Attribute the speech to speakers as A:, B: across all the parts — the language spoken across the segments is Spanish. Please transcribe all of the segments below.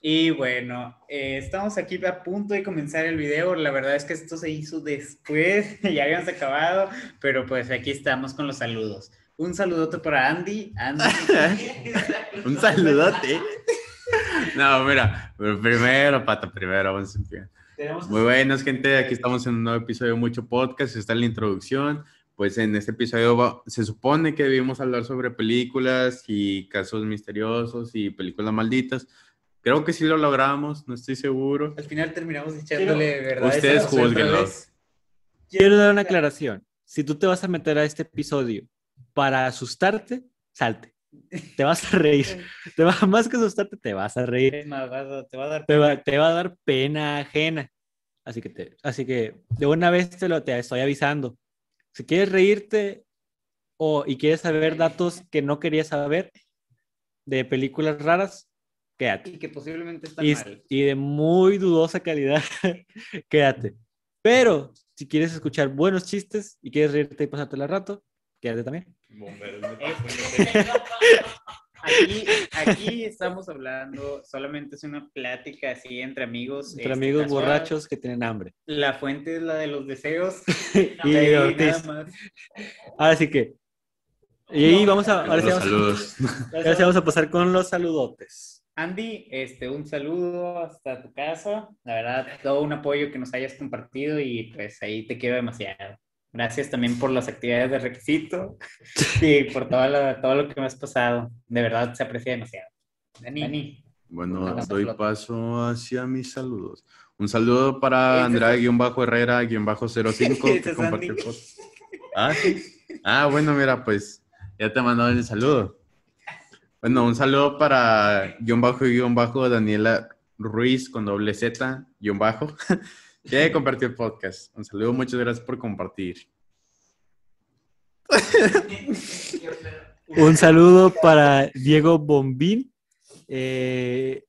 A: Y bueno, eh, estamos aquí a punto de comenzar el video. La verdad es que esto se hizo después, ya habíamos acabado, pero pues aquí estamos con los saludos. Un saludote para Andy. Andy.
B: Un saludote. No, mira, pero primero, pata, primero, vamos a Muy buenas, gente. Aquí estamos en un nuevo episodio de Mucho Podcast. Está en la introducción. Pues en este episodio va- se supone que debimos hablar sobre películas y casos misteriosos y películas malditas. Creo que sí lo logramos, no estoy seguro.
A: Al final terminamos echándole verdad.
B: Ustedes júzguenlo.
C: Quiero dar una aclaración. Si tú te vas a meter a este episodio para asustarte, salte. Te vas a reír. Te va, más que asustarte, te vas a reír.
A: Te va a dar
C: Te va, te va a dar pena ajena. Así que, te, así que de una vez te lo te estoy avisando. Si quieres reírte o, y quieres saber datos que no querías saber de películas raras, quédate.
A: y que posiblemente está
C: y,
A: mal.
C: y de muy dudosa calidad, quédate. Pero si quieres escuchar buenos chistes y quieres reírte y pasártela rato, quédate también.
A: Aquí, aquí estamos hablando, solamente es una plática así entre amigos.
C: Entre
A: este,
C: amigos
A: casual.
C: borrachos que tienen hambre.
A: La fuente es la de los deseos.
C: y
A: de ahí
C: de
A: nada
C: Ortiz.
A: más.
C: Así que. Y ahí vamos a, ahora sí
B: Los
C: vamos,
B: saludos.
C: ahora sí vamos a pasar con los saludotes.
A: Andy, este, un saludo hasta tu casa. La verdad, todo un apoyo que nos hayas compartido y pues ahí te quiero demasiado. Gracias también por las actividades de requisito y por todo lo, todo lo que me has pasado. De verdad, se aprecia demasiado. Dani,
B: Bueno,
A: Vamos a
B: doy paso hacia mis saludos. Un saludo para
A: Ese es-
B: Andrea-Herrera-05
A: Ese
B: que compartió. Ah, sí. Ah, bueno, mira, pues ya te mandó el saludo. Bueno, un saludo para guion bajo guion bajo Daniela Ruiz con doble Z guion bajo que compartió el podcast. Un saludo, muchas gracias por compartir.
C: Un saludo para Diego Bombín. Eh,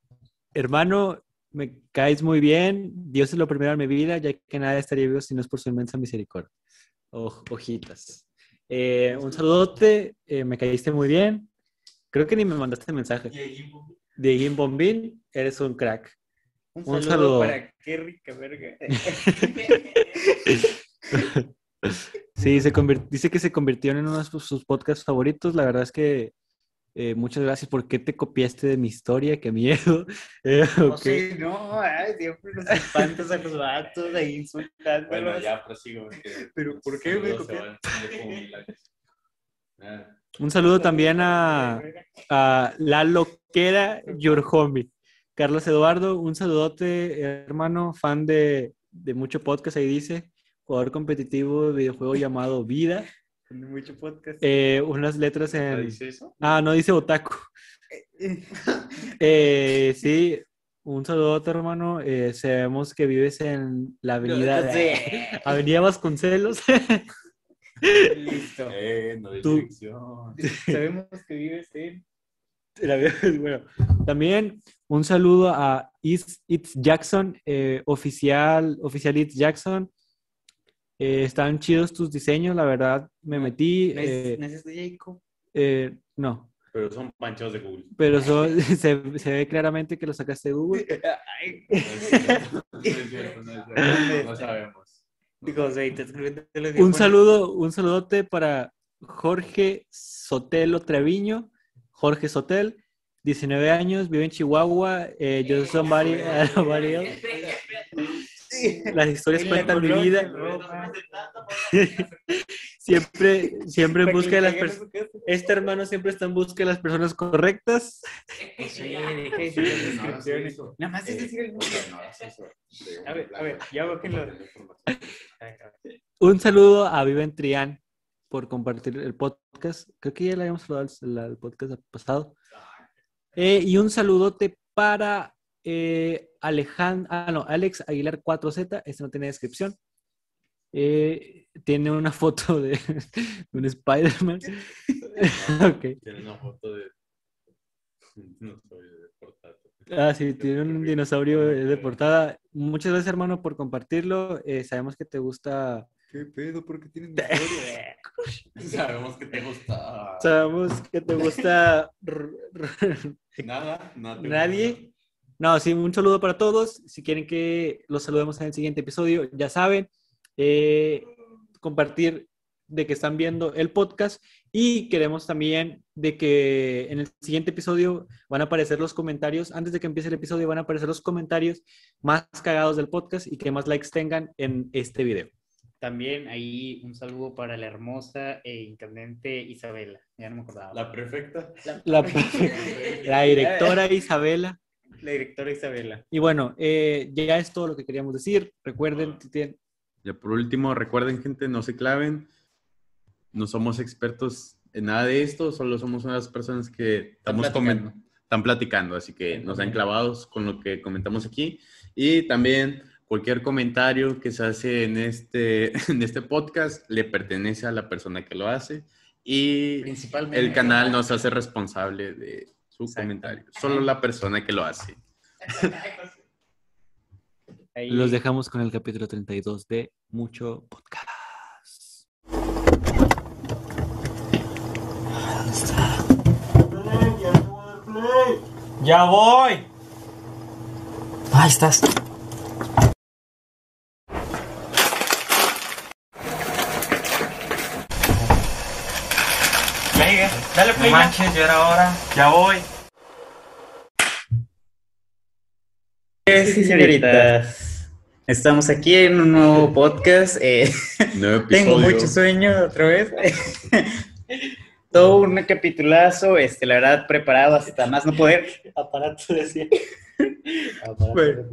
C: hermano, me caes muy bien. Dios es lo primero en mi vida, ya que nada estaría vivo si no es por su inmensa misericordia. Eh, un saludote, eh, me caíste muy bien. Creo que ni me mandaste mensaje. Diego Bombín, eres un crack.
A: un
C: Un
A: saludo,
C: saludo.
A: para qué rica verga.
C: Sí, se dice que se convirtió en uno de sus, podcasts favoritos. La verdad es que eh, muchas gracias. ¿Por qué te copiaste de mi historia? ¡Qué miedo! Eh,
A: No
C: ok.
A: sé, no, ay, siempre los espantas a los vatos ahí insultándolos.
D: Bueno, ya prosigo. porque
A: Pero, ¿por qué me copiaste?
C: Un saludo también a, a la loquera Your Homie. Carlos Eduardo, un saludote, hermano, fan de, de mucho podcast, ahí dice, jugador competitivo de videojuego llamado Vida.
A: Mucho podcast.
C: Eh, unas letras
D: ¿ya
C: en...
D: dice eso?
C: Ah, no dice Otaku. Eh, sí, un saludote, hermano. Eh, sabemos que vives en la avenida,
A: No sé.
C: avenida Vasconcelos.
A: Listo.
D: Eh, no de
C: Tú-
D: dirección.
A: Sabemos que vives en.
C: Bueno. También un saludo a It's, It's Jackson, eh, oficial, oficial It's Jackson. Eh, están chidos tus diseños, la verdad. Me metí.
A: ¿No es,
C: eh,
A: este Jacob?
C: eh, no,
D: Pero son panchos de Google.
C: pero son- se, se ve claramente que lo sacaste de Google.
A: Ay,
D: No es cierto, no es cierto, no es cierto, no sabemos.
A: Digo, sí, te
C: Un saludo, un saludote para Jorge Sotelo Treviño. Jorge Sotel, 19 años, vive en Chihuahua. Eh, yo soy somebody, somebody else. Las historias cuentan mi vida. Siempre, siempre en busca de las personas. Este hermano siempre está en busca de las personas correctas.
A: Sí, deja de decir las descripciones. Nada más es
D: Eh,
A: decir el nombre.
D: es eso. De-
A: A ver, a ver, ya cabrón.
C: Un saludo a Viven Trián por compartir el podcast. Creo que ya le habíamos hablado al, al podcast pasado. Eh, y un saludote para eh, Alejandro, ah, no, Alex Aguilar 4Z. Este no tiene descripción. Eh, tiene una foto de, de un Spider-Man. ok.
D: Tiene una foto de. No soy de portátil.
C: Ah, sí, tiene un dinosaurio de portada. Muchas gracias, hermano, por compartirlo. Eh, sabemos que te gusta.
A: ¿Qué pedo? ¿Por qué tienen
D: Sabemos que te gusta.
C: Sabemos que te gusta.
D: Nada, nada.
C: Nadie. No, sí, un saludo para todos. Si quieren que los saludemos en el siguiente episodio, ya saben, eh, compartir de que están viendo el podcast y queremos también de que en el siguiente episodio van a aparecer los comentarios, antes de que empiece el episodio van a aparecer los comentarios más cagados del podcast y que más likes tengan en este video.
A: También ahí un saludo para la hermosa e intendente Isabela. Ya no me acordaba.
D: La perfecta.
C: La, la directora Isabela.
A: La directora Isabela.
C: Y bueno, eh, ya es todo lo que queríamos decir. Recuerden, tienen-
B: Ya por último, recuerden, gente, no se claven. No somos expertos en nada de esto, solo somos unas personas que estamos
A: platicando.
B: están platicando, así que nos han
A: comentando.
B: clavados con lo que comentamos aquí. Y también cualquier comentario que se hace en este, en este podcast le pertenece a la persona que lo hace. Y
A: Principalmente.
B: el canal no se hace responsable de su comentario, solo la persona que lo hace.
A: Ahí-
C: los dejamos con el capítulo 32 de Mucho Podcast.
E: ¡Ya voy! Ahí estás. Llegué. Dale play. No manches, ya era hora. Ya voy.
A: Sí, señoritas. Estamos aquí en un nuevo podcast. eh,
B: Nuevo
A: tengo mucho sueño otra vez. Todo un capitulazo, este, la verdad, preparado hasta más no poder.
E: Aparato decía.
A: Bueno.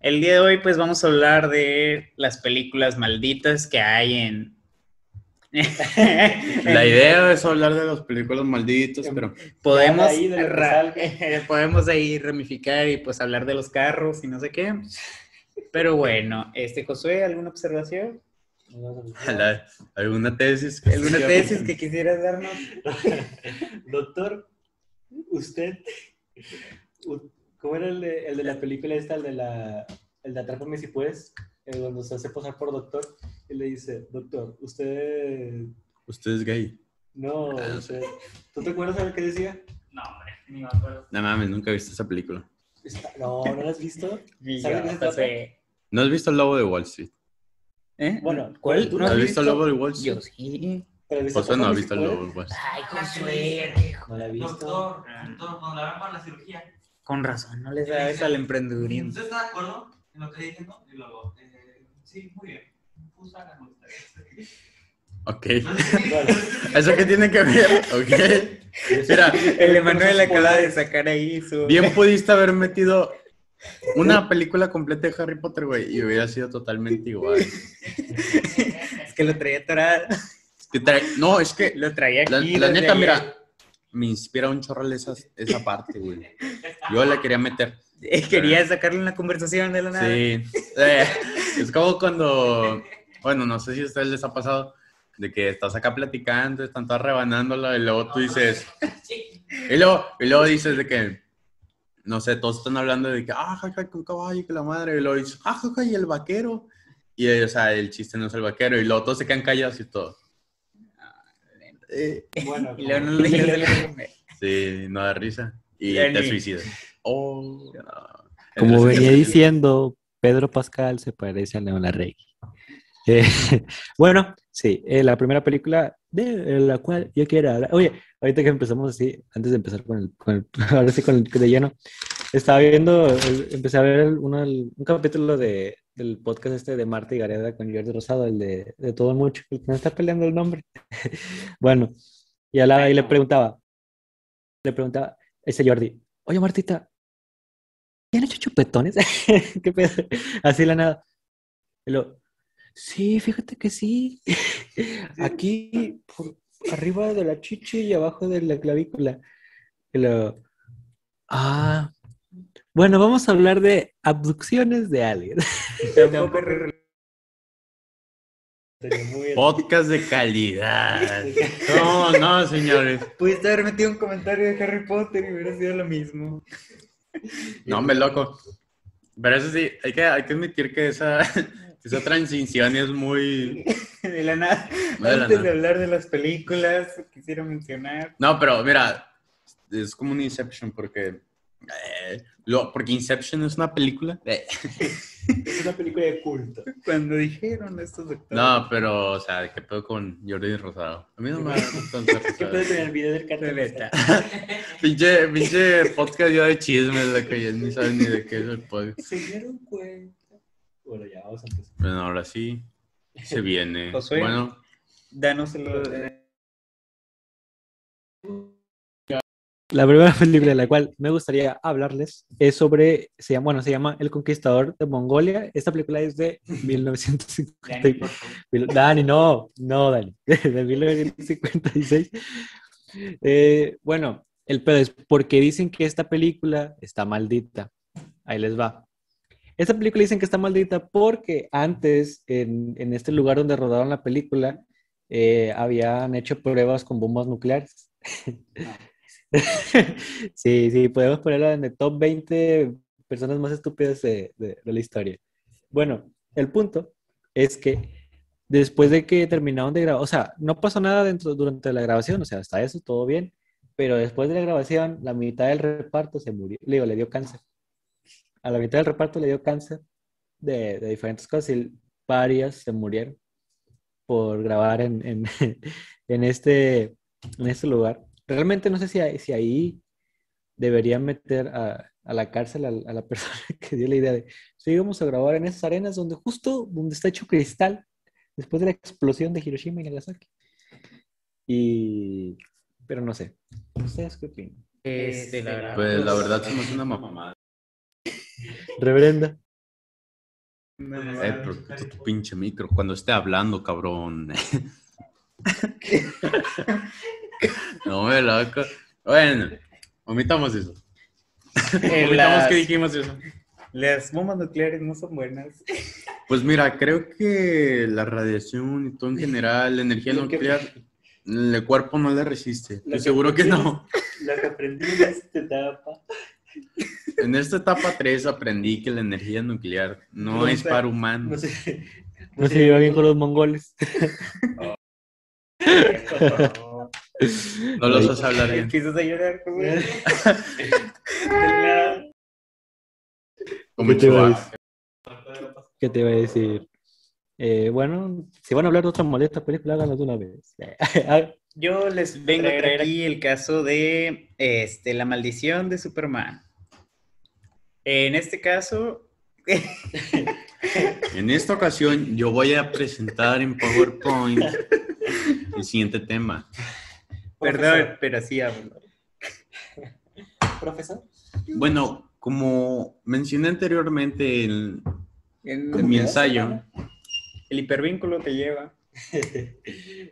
A: El día de hoy, pues, vamos a hablar de las películas malditas que hay en...
B: La idea es hablar de las películas malditos, pero
A: podemos,
E: ahí
A: podemos ahí ramificar y pues hablar de los carros y no sé qué. Pero bueno, este Josué, ¿alguna observación?
B: la- alguna tesis.
A: ¿Alguna tesis que quisieras darnos?
E: Doctor, usted. ¿Cómo era el de, el de la película esta, el de la. El de Atrápame si puedes? El donde se hace pasar por doctor y le dice, doctor, usted.
B: Usted es gay.
E: No, usted. ¿Tú te acuerdas de lo que decía?
A: No, hombre, ni me acuerdo.
B: No mames, nunca he visto esa película.
E: Está- No, ¿no lo has visto?
A: Y
E: ¿Sabes
A: yo? Josué,
B: ¿No has visto El Lobo de Wall Street?
A: ¿eh?
E: Bueno,
A: ¿cuál?
E: ¿tú
A: ¿No
B: ¿Has visto El Lobo de Wall
A: Yo
B: Street?
A: sí.
E: ¿Pero viste
B: José no ha visto El? Lobo de Wall Street.
A: Ay, Josué.
E: No la he visto.
F: Doctor, doctor, cuando la ven para la cirugía,
A: Con razón, no le sabes al emprendedurismo.
F: ¿usted está de acuerdo en lo que estoy diciendo? Y luego, eh, sí, muy bien. Pusa la nota.
B: Ok. ¿Eso qué tiene que ver? Ok. Mira,
A: El Emanuel acaba de sacar ahí su...
B: bien pudiste haber metido una película completa de Harry Potter, güey, y hubiera sido totalmente igual.
A: Es que lo traía atorado.
B: Es que trae- No, es que
A: Lo traía
B: La,
A: aquí.
B: la
A: desde
B: neta,
A: ayer.
B: mira, me inspira un chorro esa, esa parte, güey. Yo la quería meter.
A: Eh, Quería sacarle una conversación de la nada.
B: Sí. Eh, es como cuando, bueno, no sé si a ustedes les ha pasado, de que estás acá platicando, están todas rebanándola y luego tú dices, y luego, y luego dices de que, no sé, todos están hablando de que, ah, jaja, con caballo, que la madre, y luego dices, ah, jaja, y el vaquero. Y, o sea, el chiste no es el vaquero, y luego todos se quedan callados y todo. Eh,
E: bueno.
A: Y luego no
E: como-
A: le digas
B: Sí, no da risa. Y te suicidas. Oh, no.
C: Como venía diciendo, Pedro Pascal se parece a León Larregui. Eh, bueno, sí, eh, la primera película de la cual yo quiero hablar. Oye, ahorita que empezamos así, antes de empezar con el, con el- ahora sí con el de lleno, estaba viendo, empecé a ver el- uno, un capítulo de, del podcast este de Marta y Gareda con Jordi Rosado, el de, de Todo Mucho, el que me está peleando el nombre. bueno, y, a la, le preguntaba, le preguntaba, ese Jordi, oye Martita, ¿te han hecho chupetones? ¿Qué pedo? Así la nada. Y sí, fíjate que sí. Aquí, por arriba de la chichi y abajo de la clavícula. Lo, ah, bueno, vamos a hablar de abducciones de
E: muy-
B: Podcast de calidad. No, no, señores.
A: Pudiste haber metido un comentario de Harry Potter y hubiera sido lo mismo.
B: No, me loco. Pero eso sí, hay que, hay que admitir que esa, esa transición es muy...
A: De la nada.
B: muy de la
A: Antes de hablar de las películas, quisiera mencionar.
B: No, pero mira, es como un Inception porque Eh, lo- porque Inception es una película. Eh,
E: Es una película de culto.
A: Cuando dijeron estos doctores.
B: No, pero, o sea, ¿qué pedo con Jordi Rosado? A mí no me tanto
E: ¿Qué
B: rosado.
E: puedes en el video del cartel?
A: Neta.
B: Pinche, pinche podcast ya de chismes, la que ya ni saben ni de qué es el podcast.
E: Se dieron cuenta. Bueno, ya vamos a empezar.
B: Bueno, ahora sí, se viene.
A: Josué.
B: Bueno,
A: Danos el.
C: La primera película de la cual me gustaría hablarles es sobre, se llama, bueno, se llama El Conquistador de Mongolia. Esta película es de 1950. Dani, no, no, Dani, de 1956. Eh, bueno, el pedo es porque dicen que esta película está maldita. Ahí les va. Esta película dicen que está maldita porque antes, en, en este lugar donde rodaron la película, eh, habían hecho pruebas con bombas nucleares. sí, sí, podemos ponerlo en el top 20 personas más estúpidas de, de- de la historia. Bueno, el punto es que después de que terminaron de grabar, o sea, no pasó nada dentro, durante la grabación, o sea, hasta eso todo bien, pero después de la grabación, la mitad del reparto se murió, le digo, le dio cáncer. A la mitad del reparto le dio cáncer de, de diferentes cosas y varias se murieron por grabar en, en, en este, en este lugar. Realmente no sé si, ahí- si ahí deberían meter a, a la cárcel a, a la persona que dio la idea de, sí, vamos a grabar en esas arenas donde justo donde está hecho cristal después de la explosión de Hiroshima y Nagasaki. Y, pero no sé. ¿Ustedes qué opinan?
A: Este, la verdad.
B: pues la verdad se me hace una mamada.
C: Reverenda.
B: Eh, pero quita tu pinche micro cuando esté hablando, cabrón. no me loco. Bueno, omitamos eso.
A: Eh,
B: Omitamos
A: las-
B: que dijimos eso.
A: Las bombas nucleares no son buenas.
B: Pues mira, creo que la radiación y todo en general, la energía
E: Lo que-
B: nuclear, el cuerpo no le resiste. Estoy
E: que
B: seguro que no.
E: Lo que aprendí en esta etapa.
B: En esta etapa 3 aprendí que la energía nuclear no
E: No
B: es para humanos.
E: No sé.
C: No se lleva bien con los mongoles.
B: No los hace hablar bien.
A: Empiezas a llorar,
C: ¿Qué te a
B: Chihuahua.
C: ¿Qué te iba a decir? Eh, bueno, si van a hablar de otra molesta película, háganlo de una vez. Ah,
A: Yo les vengo a traer aquí el caso de este, la maldición de Superman. En este caso,
B: En esta ocasión yo voy a presentar en PowerPoint el siguiente tema.
A: perdón, pero sí hablo.
E: Profesor.
B: Bueno, como mencioné anteriormente en,
A: En,
B: en mi ensayo,
A: el hipervínculo te lleva.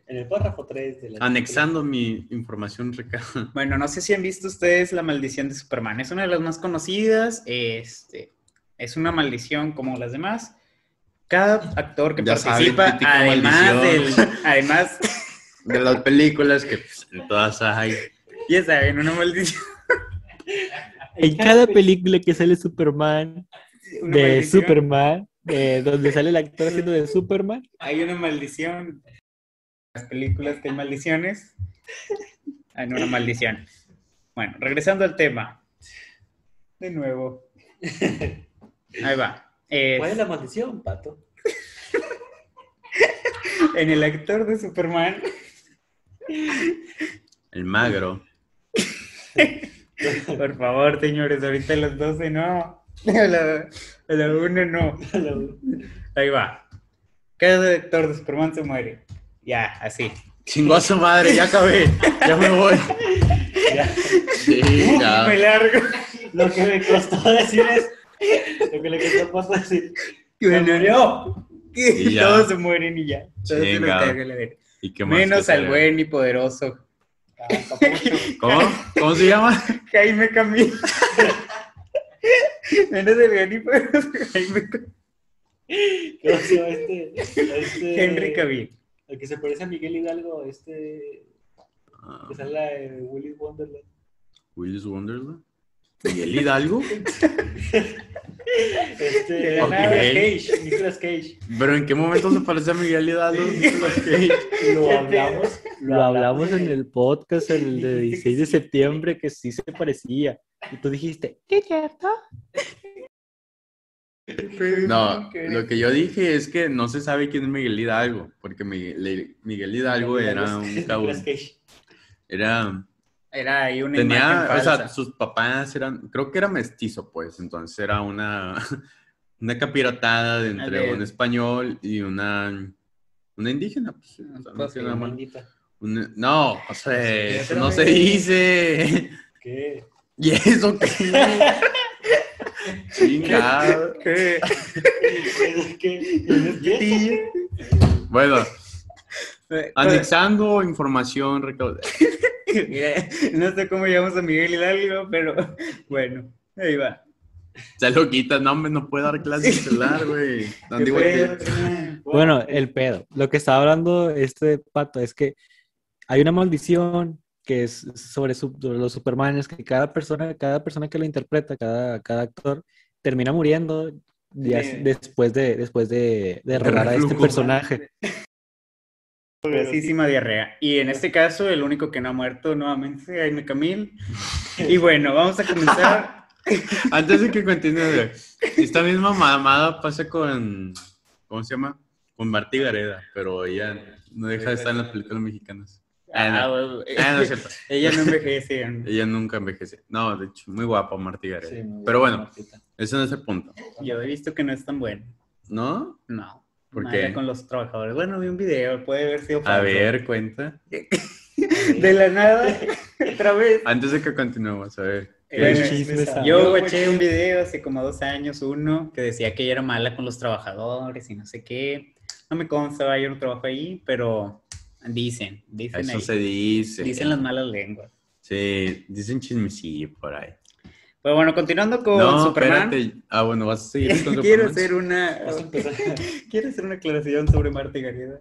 E: En el párrafo 3 de la.
B: anexando mi información recada.
A: Bueno, no sé si han visto ustedes La Maldición de Superman. Es una de las más conocidas. Este, es una maldición como las demás. Cada actor que
B: Ya
A: participa,
B: típica
A: además del, además,
B: De las películas que pues, en todas hay.
A: ya saben, una maldición.
C: En cada película que sale Superman,
A: una
C: de
A: maldición,
C: Superman, eh, donde sale el actor haciendo de Superman,
A: Hay una maldición. Las películas que hay maldiciones. Hay una maldición. Bueno, regresando al tema. De nuevo. Ahí va. Eh,
E: ¿Cuál es la maldición, pato?
A: en el actor de Superman.
B: El magro.
A: Por favor, señores, ahorita a las 12 no. A la, a la 1 no. Ahí va. Cada actor de Superman se muere. Ya, así.
B: Chingó a su madre, ya acabé. Ya me voy. Sí, ya.
A: Me largo.
E: Lo que me costó decir es. Lo que le costó pasar decir.
A: Bueno, no.
B: Y ya.
A: Todos se mueren y ya. Todos se la verga.
B: ¿Y
A: Menos
B: que
A: al buen y poderoso
E: "Ah, papucho".
B: ¿Cómo? ¿Cómo se llama?
A: Jaime Camilo. Menos el Camilo.
E: ¿Cómo se llama este? este
A: Henry Cavill.
E: El que se parece a Miguel Hidalgo, este.
B: Ah,
E: Que sale la de Willy Wonderland.
B: Willis Wonderland. ¿Y el Hidalgo?
E: Este,
A: De la
B: Ok.
A: nada.
E: Cage, Nicolas Cage.
B: Pero ¿en qué momento se parece a Miguel Hidalgo? Nicolas Cage?
E: Lo hablamos,
C: Lo hablamos en el podcast el de 16 de septiembre que sí se parecía. Y tú dijiste, ¿qué cierto?
B: No, lo que yo dije es que no se sabe quién es Miguel Hidalgo, porque Miguel, Miguel Hidalgo era un cabrón. Era,
A: Era ahí una
B: tenía,
A: imagen
B: o sea, sus papás eran, creo que era mestizo, pues, entonces era una, una capirotada de entre un español y una, una indígena. Pues, o sea, no
A: Pues
B: sé
A: sí.
B: Una- no, o sea,
E: Sí,
B: eso no se dice.
E: ¿Qué?
B: ¿Y eso qué? Chingado.
A: ¿Qué?
E: ¿Qué? ¿Qué?
B: Bueno,
A: Eh,
B: anexando información recaudada.
A: No sé cómo llamamos a Miguel Hidalgo, pero bueno, ahí va.
B: Se lo quitas, no, hombre, no puede dar clases de celular, güey.
C: Bueno, el pedo. Lo que estaba hablando este pato es que hay una maldición que es sobre, su- sobre los Supermanes, que cada persona, cada persona que lo interpreta, cada, cada actor, termina muriendo después de, después de, de rodar a este personaje.
A: Progresísima diarrea. Y en este caso, el único que no ha muerto nuevamente, Jaime Camil. Y bueno, vamos a comenzar.
B: Antes de que continúe, esta misma mamada pasa con. ¿Cómo se llama? Con Martí Gareda, pero ella no deja de estar en las películas mexicanas. Ah, no.
A: Ah, bueno,
B: no es cierto.
A: Ella no envejece. ¿no?
B: Ella nunca envejece. No, de hecho, muy guapa Martí Gareda.
E: Sí, muy
B: pero bueno,
E: Martita.
B: ese no es el punto.
A: Yo he visto que no es tan bueno.
B: ¿No?
A: No.
B: ¿Por qué?
A: con los trabajadores. Bueno, vi un video, puede haber sido
B: A ver, cuenta.
A: De la nada, otra vez.
B: Antes de que continuemos, a ver.
A: Yo guaché- un video hace como dos años, uno, que decía que ella era mala con los trabajadores y no sé qué. No me consta, yo no trabajo ahí, pero dicen, dicen
B: Eso
A: ahí.
B: se dice.
A: Dicen las malas lenguas.
B: Sí, dicen chismecillo por ahí.
A: Pero bueno, continuando con
B: no,
A: Superman.
B: espérate. Ah, bueno, vas a seguir con
A: Quiero
B: Superman.
A: hacer una quiero hacer una aclaración sobre Marta Gareda.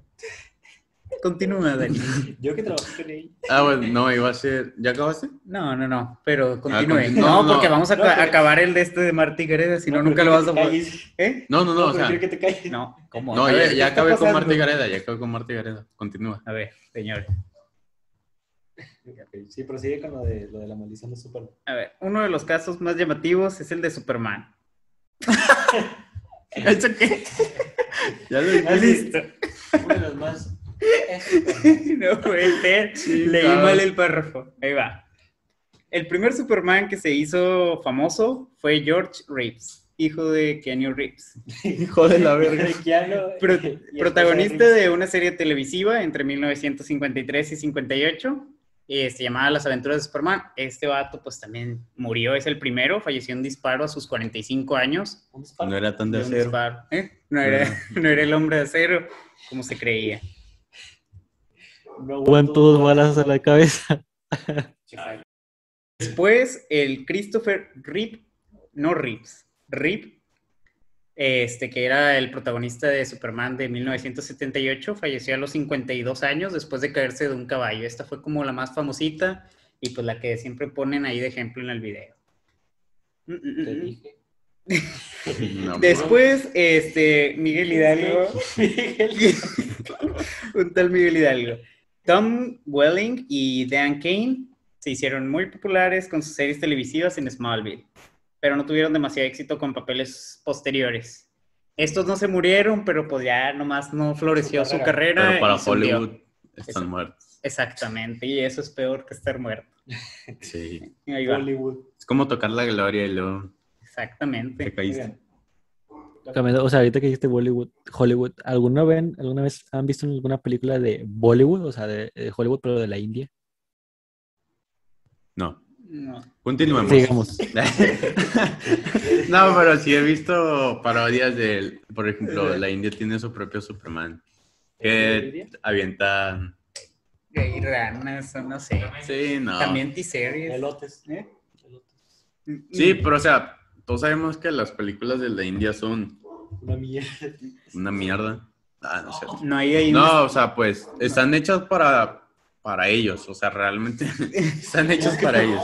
A: Continúa, Dani.
E: Yo que trabajé con ella.
B: Ah, bueno, no, iba a ser. ¿Ya acabaste?
A: No, no, no, pero continúe.
B: continúa.
A: no,
B: No, no.
A: porque vamos a
E: No,
A: ca-
E: pero-
A: acabar el de este de Marta Gareda, si no, nunca lo vas a poder. ¿Eh?
B: No, no, no,
E: No,
B: o sea.
E: quiero que te calles.
A: No, ¿cómo?
B: No, ya,
A: ver,
B: ya
A: ¿qué está
B: acabé con? Marta Gareda, ya acabé con Marta Gareda. Continúa.
A: A ver, señor.
E: Ok, Sí, prosigue con lo de, lo de la maldición de Superman.
A: A ver, uno de los casos más llamativos es el de Superman.
B: ¿Eso qué? ya lo
E: Ah,
B: dije.
E: listo. Uno de los más.
A: no puede ser.
B: Sí,
A: Leí mal el párrafo. Ahí va. El primer Superman que se hizo famoso fue George Reeves, hijo de Keanu Reeves.
B: Hijo de la verga.
E: Keanu,
A: Pro- protagonista
E: de
A: de una serie televisiva entre 1953 y 58. eh, se llamaba Las aventuras de Superman. Este vato pues también murió, es el primero, falleció en un disparo a sus 45 años.
E: Un disparo.
B: No era tan de acero.
A: ¿eh? No, era, no era el hombre de acero como se creía.
E: No aguanto-
C: todos balas a la cabeza.
A: Después, el Christopher Reeve, no Reeves, Reeve, este, que era el protagonista de Superman de 1978, falleció a los 52 años después de caerse de un caballo. Esta fue como la más famosita y pues la que siempre ponen ahí de ejemplo en el video. Mm, mm,
E: Te
A: mm.
E: dije.
A: Después, este, Miguel Hidalgo,
E: Miguel.
A: un tal Miguel Hidalgo. Tom Welling y Dan Kane se hicieron muy populares con sus series televisivas en Smallville, pero no tuvieron demasiado éxito con papeles posteriores. Estos no se murieron, pero pues ya nomás no floreció
E: Su
A: su
E: carrera.
B: Pero para
A: hundió.
B: Hollywood están
A: Eso.
B: muertos.
A: Exactamente, y eso es peor que estar muerto.
B: Sí.
E: Hollywood.
B: Es como tocar la gloria y luego
A: Exactamente.
B: te caíste.
C: Cambiando- O sea, ahorita que dijiste Bollywood, Hollywood, ¿alguna vez, ¿alguna vez han visto alguna película de Bollywood? O sea, de, de Hollywood, pero de la India.
B: No.
A: No.
B: Continuemos.
C: Sigamos.
B: no, pero sí he visto parodias de, por ejemplo, la India tiene su propio Superman. Que avienta.
A: Gay ranas, o no sé.
B: Sí, no.
A: También T-Series.
E: Elotes.
A: ¿eh?
E: Elotes.
B: Sí, pero o sea, todos sabemos que las películas de la India son
E: Una mierda.
B: una mierda. Ah, no sé.
A: No hay ahí
B: No, o sea, pues están hechas para, para ellos. O sea, realmente están hechas para ellos.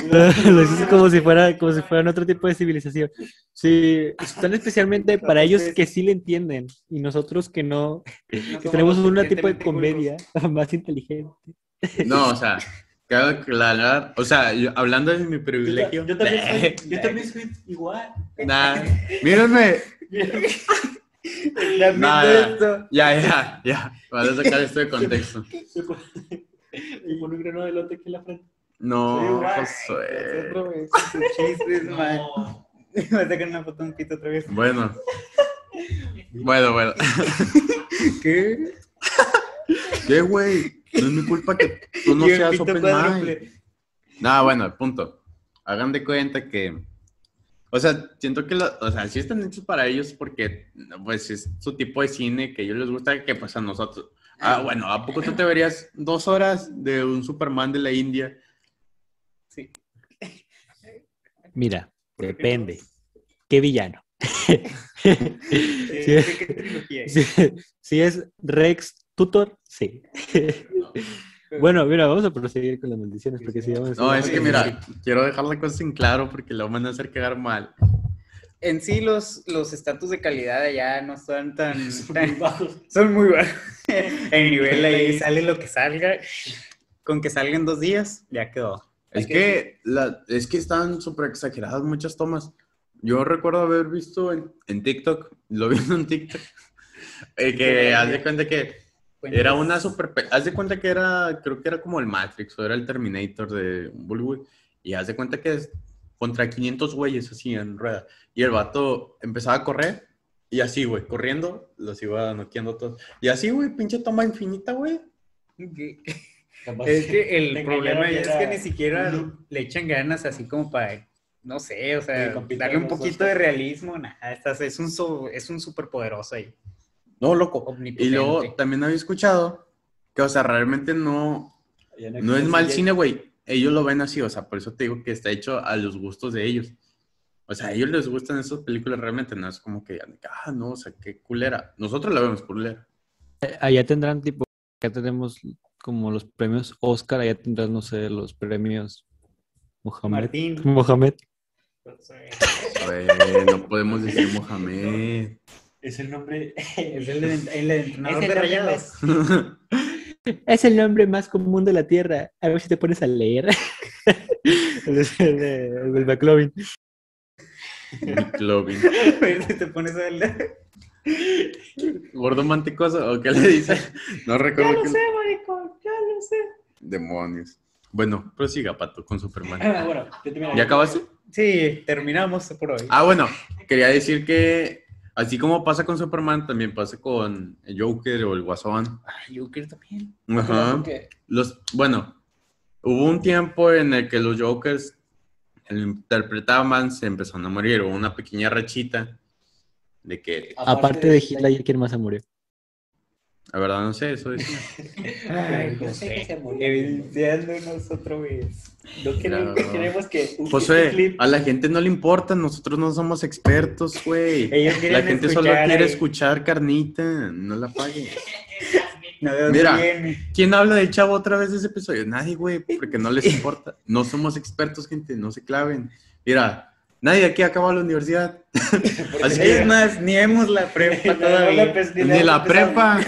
C: Lo dices como si fuera, como si fueran otro tipo de civilización. Sí, son especialmente para ellos que sí le entienden y nosotros que no, que tenemos un tipo de comedia más inteligente.
B: No, o sea, cabe aclarar, o sea, yo- hablando de mi
E: Yo,
B: privilegio.
E: yo también soy, yo también soy igual.
B: Nah, mírenme. Nah, ya,
A: esto.
B: ya, ya, ya. Para sacar esto de contexto.
E: Y pone un grano de elote aquí en la frente.
B: No. Josué.
A: Chistes, man. Voy a sacar una foto un pito otra vez.
B: Bueno. Bueno, bueno.
A: ¿Qué?
B: ¿Qué, güey? No es mi culpa que tú no seas open mind. Nah, bueno, punto. Hagan de cuenta que. O sea, siento que, lo- o sea, sí están hechos para ellos porque, pues, es su tipo de cine que a ellos les gusta que, pues, a nosotros. Ah, bueno, ¿a poco tú te verías dos horas de un Superman de la India?
A: Sí.
C: Mira, depende. ¿Qué villano?
A: ¿De
C: Sí.
A: qué trilogía es?
C: Si, si es Rex Tutor, sí. Bueno, mira, vamos a proseguir con las maldiciones porque si vamos a
B: No, es que, mira, quiero dejar la cosa en claro porque lo van a hacer quedar mal.
A: En sí, los los estatus de calidad allá no son tan...
E: Son
A: tan-
E: muy bajos.
A: son muy bajos. El nivel ahí sale lo que salga. Con que salgan dos días, ya quedó.
B: Es que, la, es que están súper exageradas muchas tomas. Yo recuerdo haber visto en, en TikTok, lo vi en TikTok, eh, que haz de cuenta que era una super... pe- Haz de cuenta que era, creo que era como el Matrix o era el Terminator de Bollywood. Y haz de cuenta que es contra 500 güeyes así en rueda. Y el vato empezaba a correr y así, güey, corriendo, los iba noqueando todos. Y así, güey, pinche toma infinita, güey.
A: Es que el problema es que ni siquiera
E: un-
A: le echan ganas así como para, no sé, o sea, darle un poquito de realismo. Nada, estás, es un so- es un superpoderoso ahí.
B: No, loco. Y luego también había escuchado que, o sea, realmente no, no es mal
E: ya-
B: cine, güey. Ellos lo ven así, o sea, por eso te digo que está hecho a los gustos de ellos. O sea, a ellos les gustan esas películas realmente, no es como que, ah, no, o sea, qué culera. Nosotros la vemos culera.
C: Allá tendrán tipo, acá tenemos como los premios Oscar, allá tendrán, no sé, los premios Mohamed.
A: Martín.
C: Mohamed.
B: No podemos decir Mohamed.
E: Es el nombre.
A: Es el, de- el entrenador
E: Es el
A: de
E: nombre
A: rayados.
C: Es el nombre más común de la Tierra. A ver si te pones a leer. El, de- el del McLovin.
B: McLovin.
A: A ver si te pones a leer.
B: ¿Gordo mantecoso o qué le dice? No recuerdo qué.
A: maricón, ya lo sé.
B: Demonios. Bueno, prosiga, Pato, con Superman.
E: Ah, bueno, ya.
B: ¿Ya acabaste?
A: Sí, terminamos por hoy.
B: Ah, bueno, quería decir que así como pasa con Superman, también pasa con el Joker o el Guasón.
A: Ah, Joker también.
B: Ajá. Los, bueno, hubo un tiempo en el que los Jokers interpretaban se empezaron a morir. Hubo una pequeña rachita de que,
C: Aparte de Hitler, ¿quién más se murió?
B: La verdad no sé, eso decía.
A: Ay,
E: sé que se
A: José,
E: murió.
A: evidenciándonos otra vez.
E: No queremos,
B: Claro.
E: queremos que un
B: Josué,
E: clip-
B: a la gente no le importa, nosotros no somos expertos, güey.
A: Ellos
B: La gente solo quiere escuchar carnita, no la pague.
A: No, ¿de dónde
B: Mira. ¿Quién habla del chavo otra vez de ese episodio? Nadie, güey, porque no les importa. No somos expertos, gente, no se claven. Mira, nadie aquí acaba la universidad. Así
A: Es
B: que
A: más, ni hemos la prepa
E: Ni
A: todavía.
B: ni
E: la
B: prepa.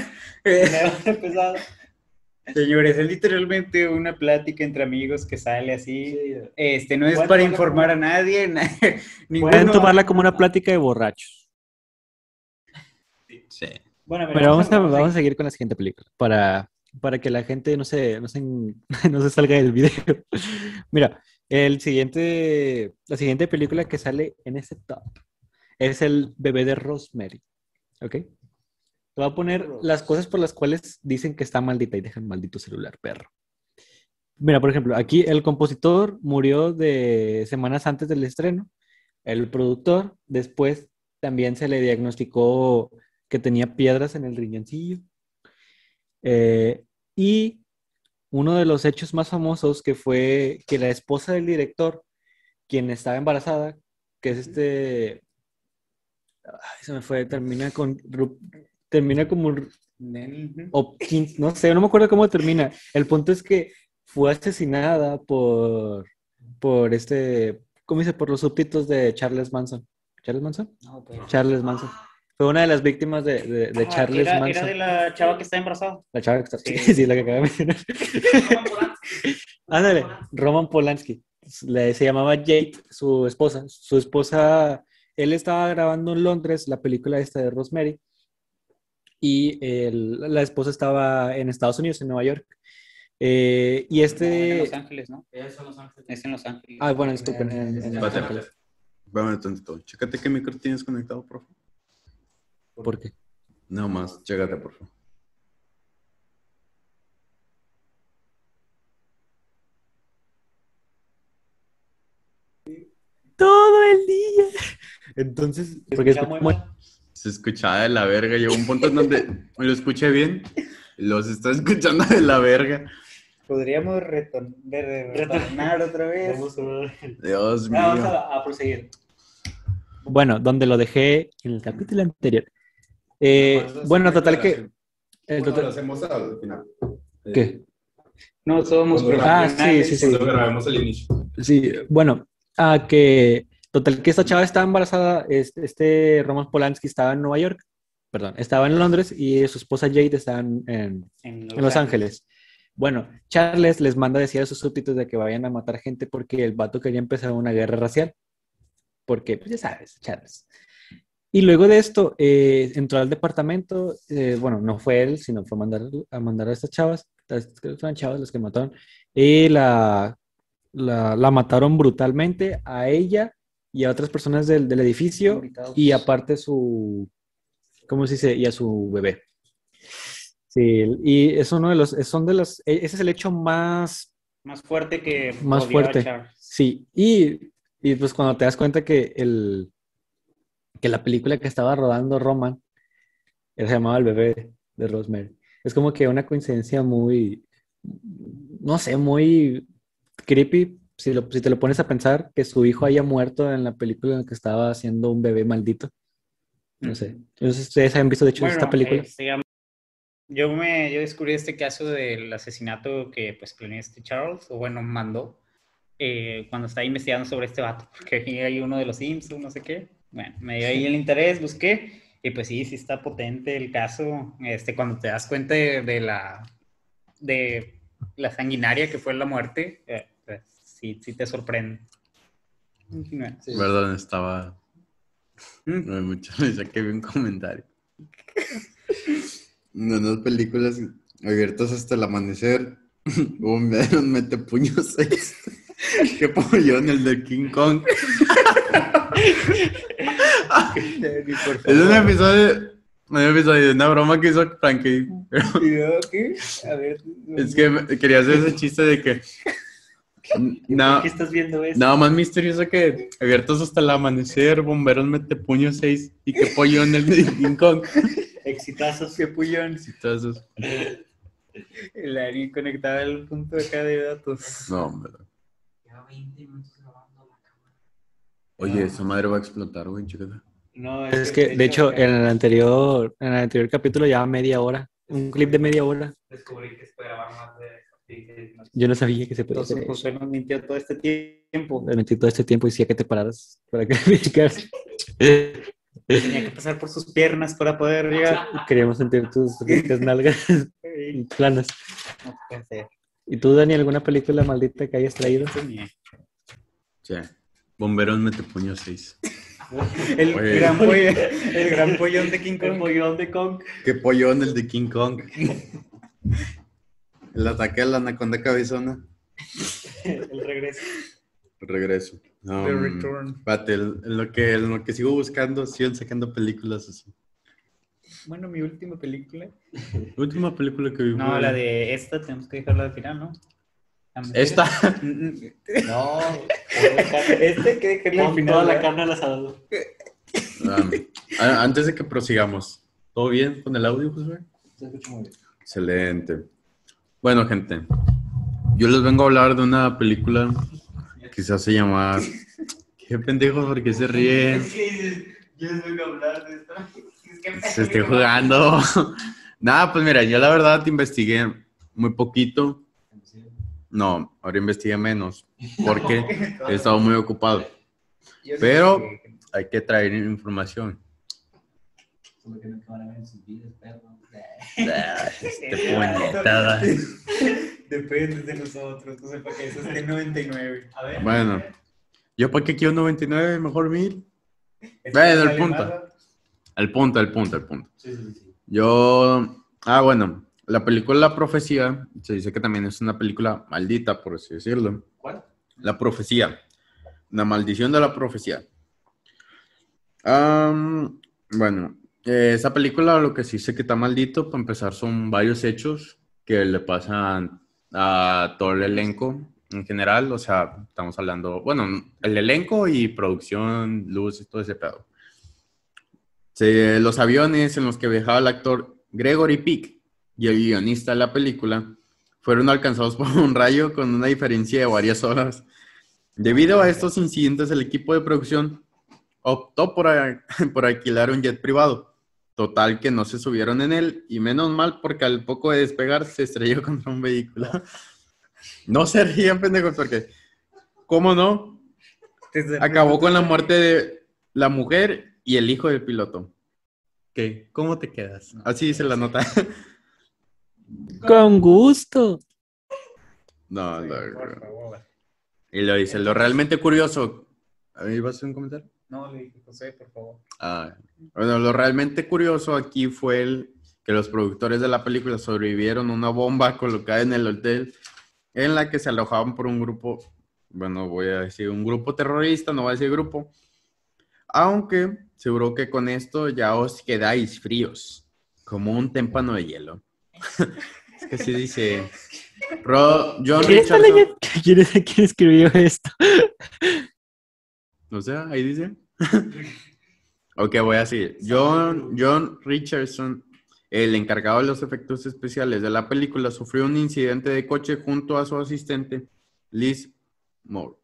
E: Empezado.
A: Señores, es literalmente una plática entre amigos que sale así.
E: Sí.
A: Este, no es para informar a nadie. na- ninguno-
C: Pueden tomarla como una plática de borrachos.
B: Sí.
E: Bueno,
C: Pero vamos a, vamos a seguir con la siguiente película para, para que la gente no se, no, se, no se salga del video. Mira, el siguiente, la siguiente película que sale en ese top es el bebé de Rosemary. ¿Ok? Te voy a poner las cosas por las cuales dicen que está maldita y dejan maldito celular, perro. Mira, por ejemplo, aquí el compositor murió de semanas antes del estreno. El productor después también se le diagnosticó que tenía piedras en el riñoncillo. Eh, y uno de los hechos más famosos que fue que la esposa del director, quien estaba embarazada, que es este... Ay, se me fue, termina con... Ru- Termina como. Hopkins, no sé, no me acuerdo cómo termina. El punto es que fue asesinada por, por este, ¿cómo dice? Por los subtítulos de Charles Manson. ¿Charles Manson?
A: No, pues.
C: Charles Manson. Fue una de las víctimas de, de- de
A: Ah,
C: Charles
A: era,
C: Manson.
A: era de la chava que está embarazada.
C: La chava que está... Sí,
A: Sí.
C: sí, la que acaba de mencionar. Ándale, Roman Polanski. Le, se llamaba Jade, su esposa. Su esposa, él estaba grabando en Londres la película esta de Rosemary y el- la esposa estaba en Estados Unidos, en Nueva York. Eh, y
A: No, en
C: este...
A: Los Ángeles, ¿no?
F: Eso Los Ángeles.
A: Es en Los Ángeles.
C: Ah, bueno, disculpen. en- en Los. Ángeles.
B: Espérame tantito. Chécate qué micro tienes conectado, por favor.
C: ¿Por qué?
B: No más, chécate, por favor.
C: Todo el día. Entonces, porque es
B: Se escuchaba de la verga. Llegó un punto en donde lo escuché bien. Los está escuchando de la verga.
A: Podríamos retornar otra vez.
E: Vamos a ver.
B: Dios mío.
E: Ah, Vamos a, a proseguir.
C: Bueno, donde lo dejé en el capítulo anterior. Eh, bueno, total que... el
B: Bueno, lo hacemos al final.
C: ¿Qué?
A: No somos
C: Ah, sí, sí, sí.
B: Cuando grabemos el inicio.
C: Sí, bueno, a que total que esta chava estaba embarazada, este, este Roman Polanski estaba en Nueva York, perdón, estaba en Londres y su esposa Jade estaba en, en- Los Ángeles. Bueno, Charles les manda a decir a sus súbditos de que vayan a matar gente porque el vato quería empezar una guerra racial. Porque, pues ya sabes, Charles. Y luego de esto, eh, entró al departamento, eh, bueno, no fue él, sino fue a mandar a, mandar a estas chavas, estas- creo que fueron chavas las que mataron, y la, la, la mataron brutalmente a ella y a otras personas del, del edificio, y aparte su, ¿cómo se dice? Y a su bebé. Sí, y es uno de los, son de los, e- ese es el hecho más
A: Más fuerte que
C: Más fuerte. Sí, y, y pues cuando te das cuenta que el que la película que estaba rodando Roman él se llamaba El bebé de Rosemary. Es como que una coincidencia muy, no sé, muy creepy si, lo- si te lo pones a pensar que su hijo haya muerto en la película en la que estaba haciendo un bebé maldito. No sé. Entonces, ustedes han visto de hecho esta
A: Bueno,
C: película.
A: este, digamos, yo me yo descubrí este caso del asesinato que pues planeó este Charles, o bueno, mandó, eh, cuando estaba investigando sobre este vato, porque ahí uno de los Simpsons, no sé qué. Bueno, me dio ahí el interés, busqué, y pues sí, sí está potente el caso, este, cuando te das cuenta de, de la, de la sanguinaria que fue la muerte, eh, sí, sí te sorprende. Continúa.
B: Perdón, estaba.
A: Mm.
B: No hay mucha risa que vi un comentario. En unas películas abiertas hasta el amanecer, hubo un un mete puños seis. ¿Qué en el de King Kong? Es un episodio, un episodio de una broma que hizo Frankie.
A: ¿Qué? A ver.
B: Es que quería hacer ese chiste de que. No,
E: ¿Por qué estás viendo eso?
B: nada más misterioso que abiertos hasta el amanecer, bomberos mete puños seis y que pollo en el Kong.
E: Exitazos.
A: Qué pullón.
B: Entonces,
A: El Ari conectado al punto de acá de datos.
B: no, hombre.
F: Lleva 20 minutos grabando la cámara.
B: Oye, esa madre va a explotar, güey, chécate.
E: No,
C: Es que, de hecho, en el anterior, en el anterior capítulo ya media hora, un clip de media hora.
F: Descubrí que se puede grabar más de no-
C: Yo no sabía que se podía
A: Entonces
C: hacer.
A: José nos mintió todo este tiempo.
C: Me metí todo este tiempo y decía que te pararas para que verificaras.
A: Tenía que pasar por sus piernas para poder llegar.
C: Queríamos sentir tus ricas nalgas planas.
A: No puede ser.
C: ¿Y tú, Dani, alguna película maldita que hayas traído?
B: Sí. Bomberos mete puños seis.
A: El
B: Oye.
A: gran, pollo, el gran pollón de King
E: El
A: Kong.
E: pollón de Kong.
B: Qué pollón el de King Kong. El ataque a la anaconda cabezona.
E: El regreso.
B: Regreso. Um,
A: The Return.
B: espérate, en en lo que, en lo que sigo buscando, siguen sacando películas así.
A: Bueno, mi última película.
B: La última película que vi
A: No, la de esta tenemos que dejarla al final, ¿no?
B: Esta.
A: Mm, mm.
E: No.
A: Este que dejarla al final.
E: toda la carne al asador.
B: Um, a- antes de que prosigamos, ¿todo bien con el audio, Josué?
E: Se escucha muy bien.
B: Excelente. Bueno, gente, yo les vengo a hablar de una película que se hace llamar. Qué pendejo, porque se ríen.
F: Es que dices, yo les vengo a hablar de esto. Es que me-
B: Se esté jugando. Nada, pues mira, yo la verdad investigué muy poquito. No, ahora investigué menos porque he estado muy ocupado. Pero- Hay que traer información.
F: Solo que no van a ver sus vidas, perro.
B: Ah, Este puñetada.
A: Depende de nosotros, no sé para qué eso es de 99.
F: A ver.
B: Bueno, yo para qué quiero 99, mejor 1000.
A: Esto
B: Bueno, el
A: vale
B: punto. Al punto, al punto, al punto.
F: Sí, sí, sí.
B: Yo, ah, bueno, la película La Profecía se dice que también es una película maldita, por así decirlo.
F: ¿Cuál?
B: La Profecía, la maldición de la profecía. Am, bueno, eh, esa película lo que sí sé que está maldito, para empezar, son varios hechos que le pasan a todo el elenco en general. O sea, estamos hablando, bueno, el elenco y producción, luz todo ese pedo. Los aviones en los que viajaba el actor Gregory Peck y el guionista de la película fueron alcanzados por un rayo con una diferencia de varias horas. Debido a estos incidentes, el equipo de producción optó por, por alquilar un jet privado. Total que no se subieron en él y menos mal porque al poco de despegar se estrelló contra un vehículo. No se rían, pendejos, porque ¿cómo no? Acabó con la muerte de la mujer y el hijo del piloto. ¿Qué? ¿Cómo te quedas? Así dice la nota.
C: Con gusto.
B: No, no,
A: por
B: no.
A: favor.
B: Y lo dice, lo realmente curioso. ¿Ahí vas a hacer un comentario?
A: No, le dije, José, por favor.
B: Ah, bueno, lo realmente curioso aquí fue el, que los productores de la película sobrevivieron a una bomba colocada en el hotel en la que se alojaban por un grupo, bueno, voy a decir un grupo terrorista, no voy a decir grupo, aunque seguro que con esto ya os quedáis fríos, como un témpano de hielo. es que así dice Ro- John
C: ¿Quién,
B: Richardson.
C: leyendo? ¿Quién, es- quién escribió esto?
B: O sea, ahí dice. ok, voy a decir. John, John Richardson, el encargado de los efectos especiales de la película, sufrió un incidente de coche junto a su asistente, Liz Moore,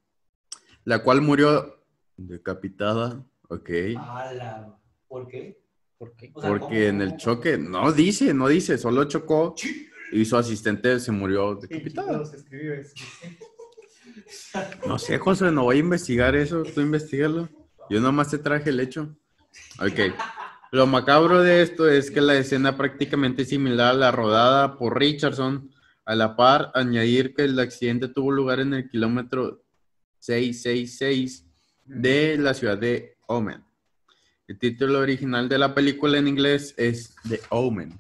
B: la cual murió decapitada. Ok.
E: ¿Por qué?
A: ¿Por qué?
E: O sea,
B: Porque
E: ¿cómo?
B: en el choque, no dice, no dice, solo chocó y su asistente se murió decapitada. No sé, José, no voy a investigar eso, tú investigalo. Yo nomás te traje el hecho. Ok. Lo macabro de esto es que la escena prácticamente similar a la rodada por Richardson. A la par, añadir que el accidente tuvo lugar en el kilómetro 666 de la ciudad de Omen. El título original de la película en inglés es The Omen.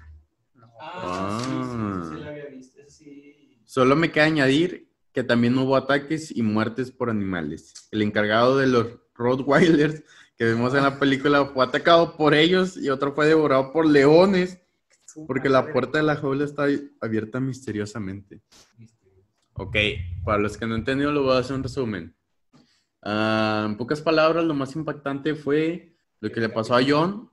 E: Ah, sí, sí, sí, sí, la había visto. ese Sí.
B: Solo me queda añadir que también hubo ataques y muertes por animales. El encargado de los Rottweilers que vemos en la película fue atacado por ellos y otro fue devorado por leones porque la puerta de la jaula está abierta misteriosamente. Ok, para los que no han entendido, lo voy a hacer un resumen. Ah, en pocas palabras, lo más impactante fue lo que le pasó a John,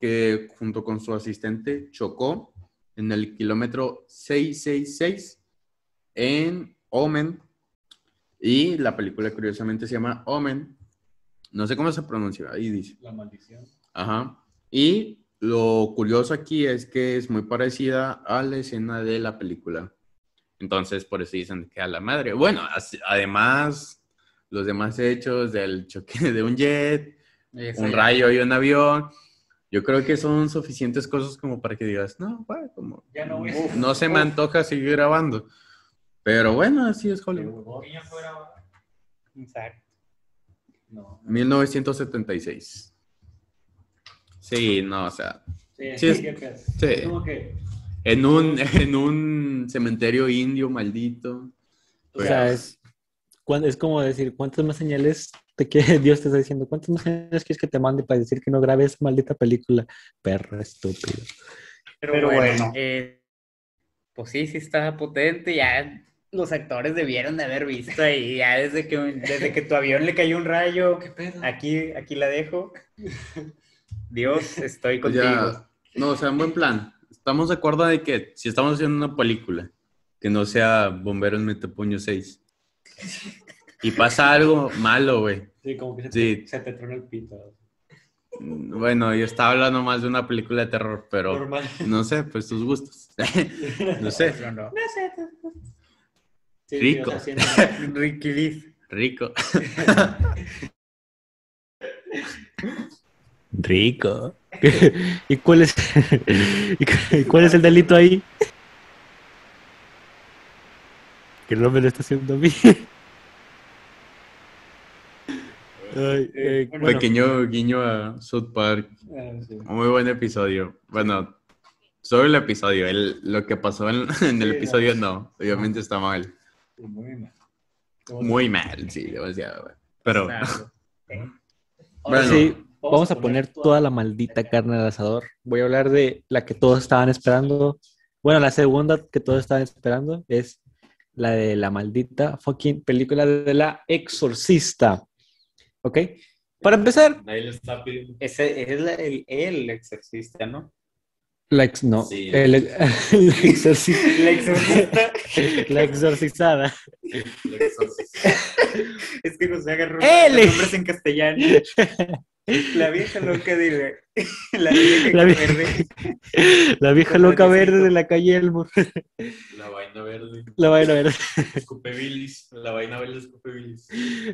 B: que junto con su asistente chocó en el kilómetro 666 en Omen. Y la película curiosamente se llama Omen. No sé cómo se pronuncia, ahí dice.
E: La maldición.
B: Ajá. Y lo curioso aquí es que es muy parecida a la escena de la película. Entonces, por eso dicen que a la madre. Bueno, además, los demás hechos del choque de un jet,
A: Esa
B: un
A: ya.
B: rayo y un avión, yo creo que son suficientes cosas como para que digas, no, bueno, como
E: Ya no
B: se me antoja seguir grabando. Pero bueno, así es Hollywood.
F: Niño fuera.
A: Exacto.
E: No.
B: 1976. Sí, no, o sea,
E: Sí,
B: Sí, es- sí.
E: Es como que.
B: En un, en un cementerio indio maldito.
C: O sea, es, es como decir, ¿cuántas más señales te quiere, Dios te está diciendo? ¿Cuántas más señales quieres que te mande para decir que no grabes esa maldita película? Perro estúpido.
A: Pero,
E: Pero
A: bueno,
E: bueno.
A: eh, pues sí, sí está potente. Ya los actores debieron de haber visto ahí. Ya desde que, desde que tu avión le cayó un rayo,
F: ¿Qué pedo?
A: aquí, aquí la dejo. Dios, estoy contigo.
B: ya, no, o sea, en buen plan. Estamos de acuerdo de que si estamos haciendo una película que no sea Bomberos Metapuño 6 y pasa algo malo, güey.
E: Sí, como que se,
B: Sí.
E: te, se te trona el pito.
B: Bueno, yo estaba hablando más de una película de terror, pero
E: Normal.
B: no sé, pues tus gustos. no sé.
A: No, no.
E: Sí, sí,
B: Rico.
E: siendo-
A: Ricky.
B: Rico.
C: Rico. ¿Y cuál es, y cu- y cuál es el delito ahí? Que no me lo está haciendo a mí. Ay, eh, bueno,
B: Pequeño guiño a South Park.
E: Ah, sí.
B: Muy buen episodio. Bueno, solo el episodio. El, lo que pasó en, en el
E: Sí,
B: episodio no. Obviamente está mal.
E: Muy mal.
B: Muy mal, sí, demasiado. Pero, bueno,
C: sí, vamos a poner toda la maldita carne al asador. Voy a hablar de la que todos estaban esperando. Bueno, la segunda que todos estaban esperando es la de la maldita fucking película de la exorcista. ¿Ok? Para empezar,
D: Nadie le está pidiendo.
A: Ese es la- el, el exorcista, ¿no?
C: La ex, no,
D: Sí.
C: el, el exorci-
A: La exorcista.
C: la exorcizada.
A: es que nos agarró
C: ¡El!
A: los nombres en castellano. La vieja loca de la, la vieja
C: La vie-
A: verde.
C: La vieja loca verde de la calle Elmo.
D: La vaina verde.
C: La vaina verde.
D: Escupe bilis. La vaina verde escupe bilis.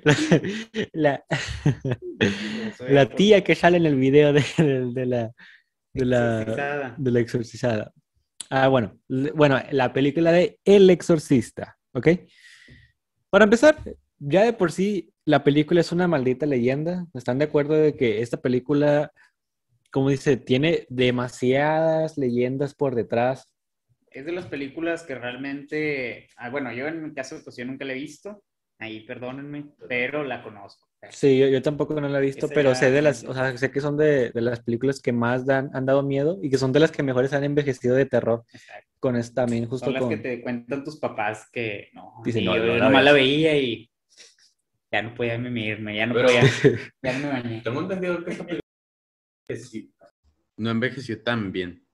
C: La, la, la tía que sale en el video de, de- de la, de, la,
A: Exorcizada.
C: de la exorcizada. Ah, bueno. Bueno, la película de El Exorcista, ¿ok? Para empezar, ya de por sí la película es una maldita leyenda. ¿Están de acuerdo de que esta película, como dice, tiene demasiadas leyendas por detrás?
A: Es de las películas que realmente, ah, bueno, yo en mi caso, pues yo nunca la he visto, ahí perdónenme, pero la conozco.
C: Sí, yo, yo tampoco no la he visto,
A: Esa
C: pero sé de las, o sea, sé que son de, de las películas que más dan, han dado miedo y que son de las que mejores han envejecido de terror.
A: Exacto.
C: Con esta también, justo
A: Son las
C: con...
A: que te cuentan tus papás que no,
C: Dicen, no,
A: yo
C: la
A: nomás la veía y ya no podía mimirme, ya no
D: Pero-
A: podía, ya no me bañé.
D: Tengo entendido que esta película
B: no envejeció tan bien.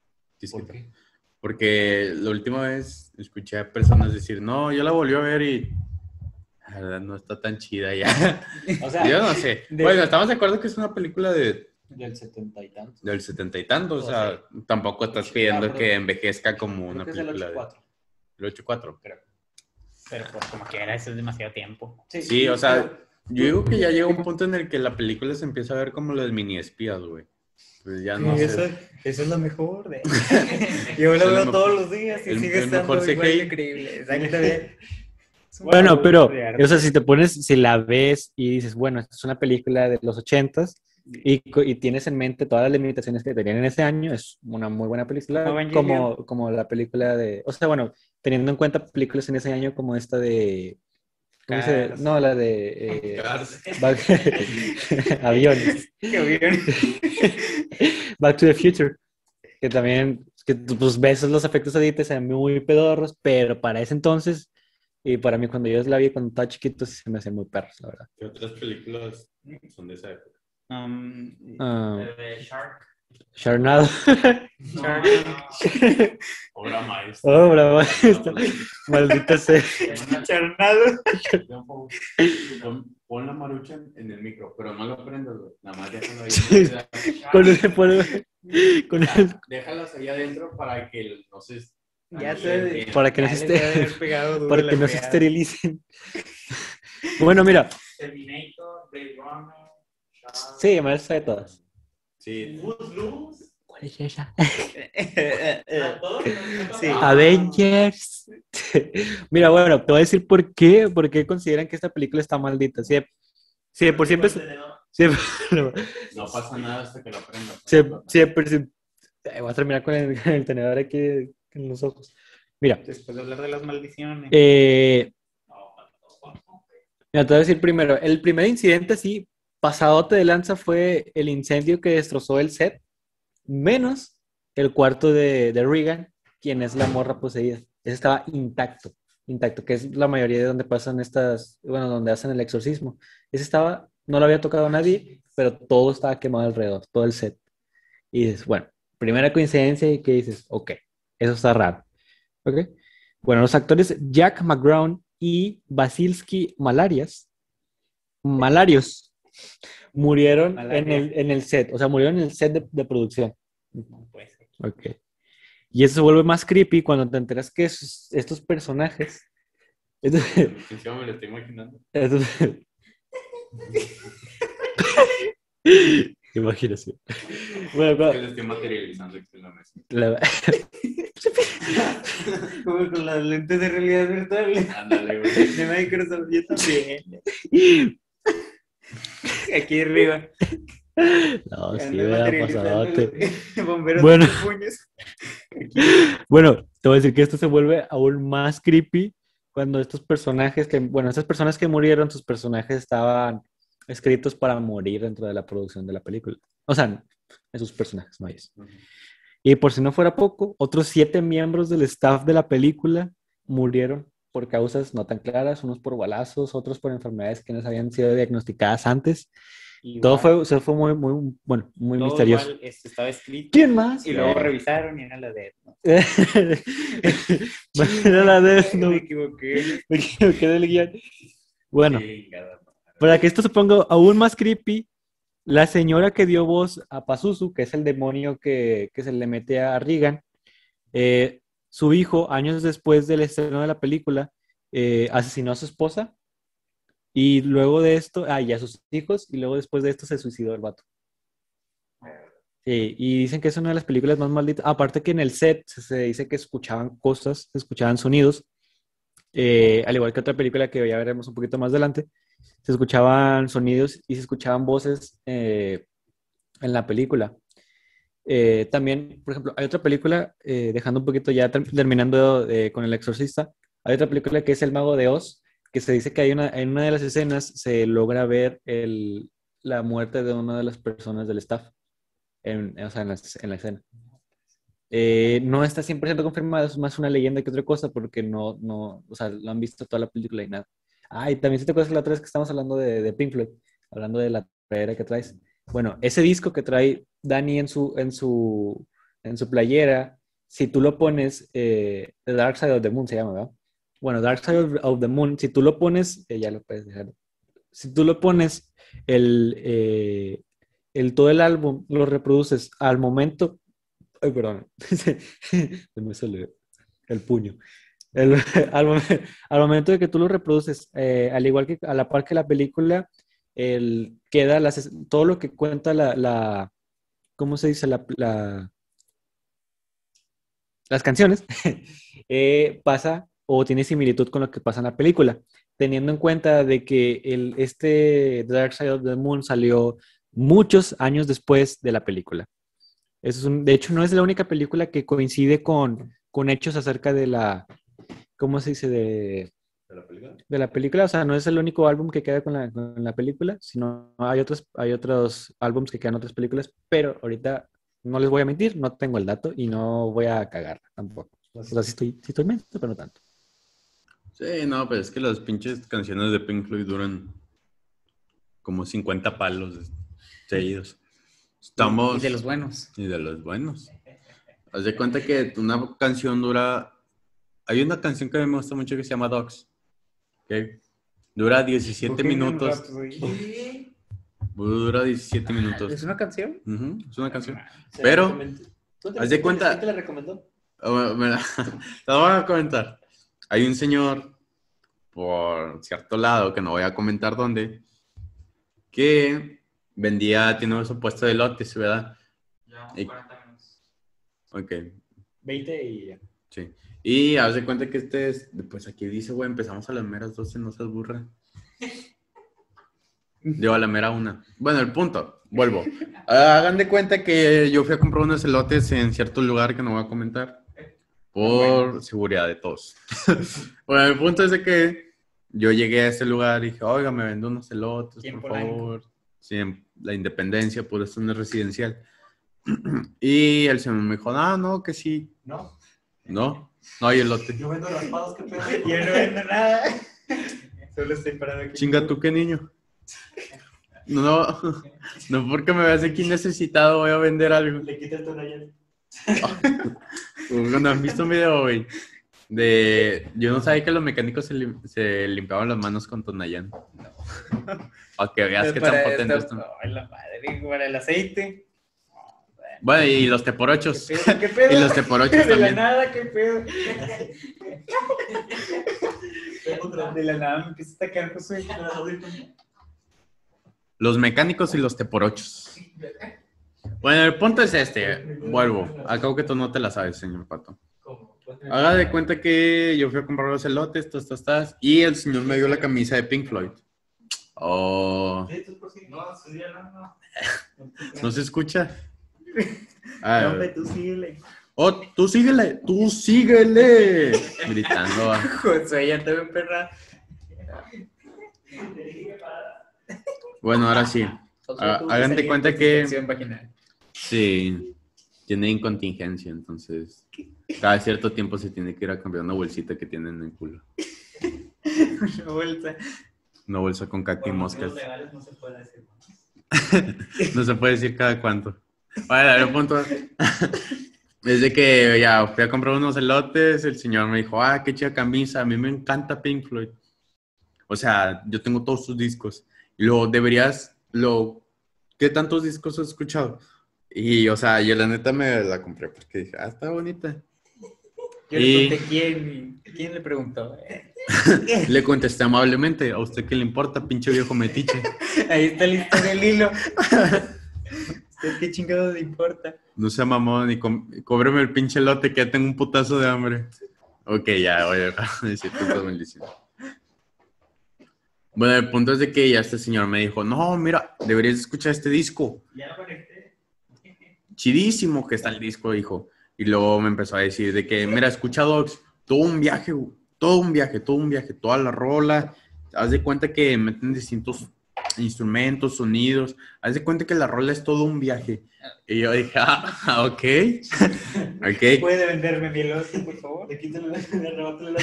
D: ¿Por qué?
B: Porque la última vez escuché a personas decir, no, yo la volví a ver y la verdad no está tan chida ya.
E: O sea,
B: Yo no sé.
A: de-
B: Bueno, estamos de acuerdo que es una película de,
E: del setenta y tantos.
B: del setenta y tantos. O
E: O
B: sea, tampoco estás pidiendo
E: Ah, pero-
B: que envejezca como una
E: Creo que es del
B: película de
E: 84.
B: el 84.
A: Pero pues como quiera, eso es demasiado tiempo.
B: Sí, o sea, yo digo que ya llega un punto en el que la película se empieza a ver como los mini espías, güey. Pues ya no
A: eso,
B: sé.
A: eso es lo mejor de... Yo lo
B: el
A: veo
B: mejor-
A: todos los días y
B: el-
A: sigue
B: el mejor
A: estando igual de
B: CGI.
A: increíble. Exactamente.
C: Bueno, pero, o sea, si te pones, si la ves y dices, bueno, esta es una película de los ochentas y, y tienes en mente todas las limitaciones que tenían en ese año, es una muy buena película,
A: Como
C: como, como la película de, o sea, bueno, teniendo en cuenta películas en ese año como esta de, ¿cómo se-
A: Cars.
C: No, la de... eh,
D: Cars.
C: Back- aviones. Back to the Future. Que también, que pues ves los efectos edites, se ven muy pedorros, pero para ese entonces, y para mí cuando yo la vi cuando estaba chiquito, sí se me hacían muy perros, la verdad.
D: ¿Qué otras películas son de esa época?
A: Um,
C: Ah,
F: De Shark.
C: Sharknado.
D: Obra maestra.
C: Oh, bravo. Maldita sea.
A: charnado.
D: Pon, la marucha en, el micro, pero no lo prendas, güey. Nada más déjalo ahí.
C: Sí. Con el, con el-
D: Déjalas ahí adentro para que no se...
A: Ya
D: no
A: se-
C: para que no
A: Ya
C: se esté- para que no se esterilicen. Bueno, mira,
F: Terminator, Blade Runner.
C: Sí, me sé todas.
D: Sí.
C: ¿Cuál es esa?
A: Sí.
F: Ah,
C: Avengers. Mira, bueno, te voy a decir por qué, por qué consideran que esta película está maldita. Sí, sí, por siempre,
D: No pasa nada hasta que lo prendas.
C: siempre, siempre, siempre- Ay, voy a terminar con el, con el tenedor aquí en los ojos. Mira,
A: Después de hablar de las maldiciones.
C: eh,
F: No, no,
C: mira, te voy a decir primero, el primer incidente así, pasadote de lanza fue el incendio que destrozó el set, menos el cuarto de, de Regan, quien es la morra poseída. Ese estaba intacto, intacto, que es la mayoría de donde pasan estas, bueno, donde hacen el exorcismo. Ese estaba, no lo había tocado a nadie, pero todo estaba quemado alrededor, todo el set. Y dices, bueno, primera coincidencia y que dices, ok, eso está raro. ¿Ok? Bueno, los actores Jack McGrown y Basilski Malarias, Malarios, murieron
A: Malaria.
C: en el, en el set, o sea, murieron en el set de, de producción. Ok. Y eso se vuelve más creepy cuando te enteras que esos- estos personajes
B: Encima me lo estoy imaginando.
C: Imaginación. Bueno,
B: Que
C: pero
B: lo estoy materializando aquí en la mesa.
C: la-
A: Como con las lentes de realidad virtual.
B: Ándale, güey.
A: De Microsoft, yo también. Aquí arriba.
C: No, sí,
A: Bomberos
C: Bueno.
A: con puños.
C: Bueno, te voy a decir que esto se vuelve aún más creepy cuando estos personajes que, bueno, estas personas que murieron, sus personajes estaban escritos para morir dentro de la producción de la película. O sea, esos personajes, no ellos. Y por si no fuera poco, otros siete miembros del staff de la película murieron por causas no tan claras, unos por balazos, otros por enfermedades que no habían sido diagnosticadas antes. Todo fue, o sea, fue muy, muy, bueno, muy
A: Todo
C: misterioso.
A: igual, este, estaba escrito.
C: ¿Quién más?
A: Y luego
C: Eh.
A: revisaron y era la de. ¿no?
C: Era la Death
A: Me
C: Note.
A: equivoqué.
C: Me equivoqué del guion. Bueno,
B: madre.
C: para que esto se ponga aún más creepy, la señora que dio voz a Pazuzu, que es el demonio que, se le mete a Regan, eh, su hijo, años después del estreno de la película, eh, asesinó a su esposa y luego de esto, ah, y a sus hijos, y luego después de esto se suicidó el vato. Y dicen que es una de las películas más malditas. Aparte que en el set se, se dice que escuchaban cosas, se escuchaban sonidos, eh, al igual que otra película que ya veremos un poquito más adelante, se escuchaban sonidos y se escuchaban voces eh, en la película. Eh, también, por ejemplo, hay otra película, eh, dejando un poquito ya ter- terminando con El Exorcista, hay otra película que es El Mago de Oz, que se dice que hay una, en una de las escenas se logra ver el, la muerte de una de las personas del staff, en, o sea, en la, en la escena. No está 100% confirmado, es más una leyenda que otra cosa, porque no, no, o sea, lo han visto toda la película y nada. Ah, y también si te acuerdas la otra vez que estamos hablando de, de Pink Floyd, hablando de la playera que traes. Bueno, ese disco que trae Dani en su, en su, en su playera, si tú lo pones, eh, The Dark Side of the Moon se llama, ¿verdad? Bueno, Dark Side of, the Moon, si tú lo pones, eh, ya lo puedes dejar. Si tú lo pones, el, eh, el, todo el álbum lo reproduces al momento. Ay, perdón. Se me sale el puño. Al, momen- al momento de que tú lo reproduces, eh, al igual que a la par que la película, el, queda todo lo que cuenta la, ¿cómo se dice? La, la- las canciones, eh, pasa o tiene similitud con lo que pasa en la película, teniendo en cuenta de que este Dark Side of the Moon salió muchos años después de la película. Es de hecho, no es la única película que coincide con, con hechos acerca de la, ¿cómo se dice? De,
B: ¿De la película?
C: de la película, o sea, no es el único álbum que queda con la, con la película, sino hay otros, hay otros álbums que quedan en otras películas, pero ahorita no les voy a mentir, no tengo el dato y no voy a cagar tampoco. O sea, sí estoy, sí estoy menso, pero no tanto.
B: Sí, no, pero es que las pinches canciones de Pink Floyd duran como 50 palos seguidos. Estamos...
A: Y de los buenos.
B: Y de los buenos. Haz de cuenta que una canción dura... Hay una canción que a mí me gusta mucho que se llama Dogs. ¿ok? Dura 17 minutos. Dura 17 minutos.
A: ¿Es una canción?
B: Ujú, es una canción.
E: Se
B: Pero,
E: la recomendó. ¿Tú te-
B: haz de cuenta-
E: quién te la recomendó?
B: Ah, mira, Te lo voy a comentar. Hay un señor por cierto lado, que no voy a comentar dónde, que vendía, tiene su puesto de lotes, ¿verdad?
F: Ya,
B: Y-
F: 40 minutos.
B: Ok,
E: 20 y ya.
B: Sí. Y haz de cuenta que este es, pues aquí dice, güey, empezamos a las meras 12, no seas burra. Digo, a la mera una. Bueno, el punto, vuelvo. Hagan de cuenta que yo fui a comprar unos elotes en cierto lugar que no voy a comentar. Por seguridad de todos. bueno, el punto es de que yo llegué a ese lugar y dije, oiga, me vendo unos elotes,
A: ¿Quién
B: por
A: Polanco?
B: favor. Sí, en la independencia, por esto no es residencial. y el señor me dijo, ah, no, que sí.
E: ¿No?
B: No, no hay elote.
E: Yo vendo raspados, ¿qué pedo?
A: Yo no vendo nada. Solo estoy parado aquí.
B: Chinga tú, qué niño. No, no porque me veas aquí necesitado voy a vender algo.
E: Le quita el tonallán.
B: Cuando han visto un video, güey, de... Yo no sabía que los mecánicos se, lim- se limpiaban las manos con Tonayán. Para que veas qué tan
A: esta-
B: están.
A: Ay, la madre, para el aceite.
B: Bueno, y los
A: ¿Qué
B: teporochos.
A: pedo? ¿Qué pedo?
B: Y los teporochos
A: De la
B: también.
A: nada, qué pedo. De la nada me empieza a atacar.
B: Los mecánicos y los teporochos. Bueno, el punto es este. Vuelvo. Acabo que tú no te la sabes, señor Pato. Haga de cuenta que yo fui a comprar los elotes, tas, tas, tas, y el señor me dio la camisa de Pink Floyd. Oh,
F: No, sí, ya no, no.
B: ¿no se escucha? Ah,
A: No, hombre, tú síguele.
B: oh, tú síguele, tú síguele. Gritando.
A: Josué, ya te veo emperrado.
B: Bueno, ahora sí. Ah, hagan de cuenta que-. Sí, tiene incontingencia, entonces cada cierto tiempo se tiene que ir a cambiar una bolsita que tiene en el culo.
A: Una bolsa.
B: Una bolsa con caca y
F: Por
B: moscas.
F: No se puede decir
B: cada cuánto. Vale, el punto es de que ya fui a comprar unos elotes, el señor me dijo, ah, qué chida camisa, a mí me encanta Pink Floyd. O sea, yo tengo todos sus discos. Y luego deberías, lo, ¿qué tantos discos has escuchado? Y, o sea, yo la neta me la compré porque dije, ah, está bonita.
A: Yo
B: Y-
A: le pregunté quién, quién le preguntó.
B: Le contesté amablemente, ¿a usted qué le importa, pinche viejo metiche?
A: Ahí está la historia del hilo. ¿Usted qué chingados le importa?
B: No sea mamón y com- cóbreme el pinche lote que ya tengo un putazo de hambre. Ok, ya voy a dejar de decir tantas maldiciones. Bueno, el punto es de que ya este señor me dijo, no, mira, deberías escuchar este disco.
F: Ya lo conecté.
B: Chidísimo que está el disco, dijo. Y luego me empezó a decir de que, mira, escucha Dogs, todo un viaje, todo un viaje, todo un viaje, toda la rola. Haz de cuenta que meten distintos instrumentos, sonidos. Haz de cuenta que la rola es todo un viaje. Y yo dije, ah, ok. ok.
A: ¿Puede venderme mi elote, por favor?
E: Le quítale la, le arrebátale la.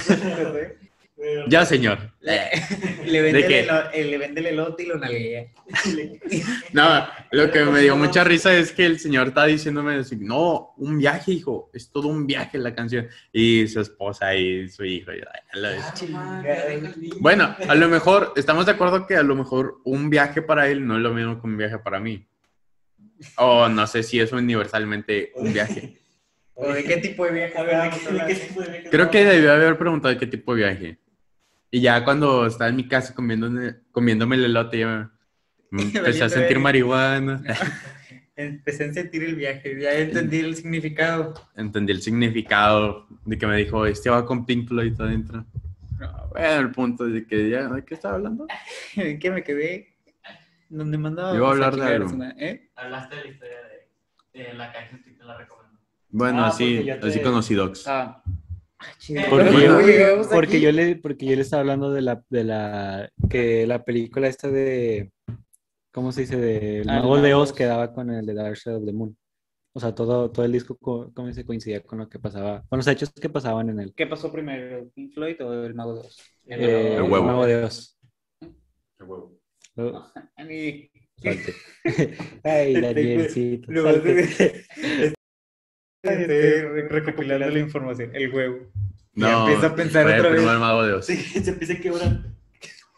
B: Ya, señor.
A: Le vende,
B: ¿De qué?
A: el, elo- eh, le vende el elote y lo nalguea.
B: No, lo que me dio mucha risa es que el señor está diciéndome así, no, un viaje, hijo, es todo un viaje la canción. Y su esposa y su hijo. y, ay, a la vez. Bueno, a lo mejor, estamos de acuerdo que a lo mejor un viaje para él no es lo mismo que un viaje para mí. O no sé si es universalmente un viaje.
A: ¿O de qué tipo de viaje
E: A ver, ¿de
A: estábamos
E: qué- de qué
A: hablando?
E: tipo de viaje
B: Creo que debió haber preguntado qué tipo de viaje. Y ya cuando estaba en mi casa comiendo, comiéndome el elote, ya me empecé a sentir marihuana.
A: Empecé a sentir el viaje, ya entendí el significado.
B: entendí el significado de que me dijo, este va con Pink Floyd adentro.
A: No,
B: Bueno, el punto es de que ya, ¿de qué estaba hablando?
A: ¿En qué me quedé? ¿Dónde mandaba?
B: Iba a hablar de algo.
A: ¿Eh?
F: Hablaste de la historia de, de la canción que te la recomiendo.
B: Bueno,
E: Ah,
B: así,
E: te-
B: así conocí Docs.
A: Ah.
C: Porque, yo,
A: vamos
C: porque yo le, porque yo le estaba hablando de la, de la, que la película esta de, ¿cómo se dice? De El
A: Ah, el
C: Mago de Oz quedaba con el de Dark Side of the Moon. O sea, todo, todo el disco, co- ¿cómo se coincidía con lo que pasaba, con los hechos que pasaban en el,
A: ¿Qué pasó primero, Pink Floyd o el Mago de Oz?
C: eh,
B: El huevo.
C: Mago de Oz.
A: A mí...
C: salte. Ay, Danielcito.
A: Estoy recopilando la información. El huevo. Ya
B: No,
A: empiezo a pensar
B: fue
A: otra
B: primero
A: vez.
B: el Mago de Oz.
E: Sí, se empieza a quebrar.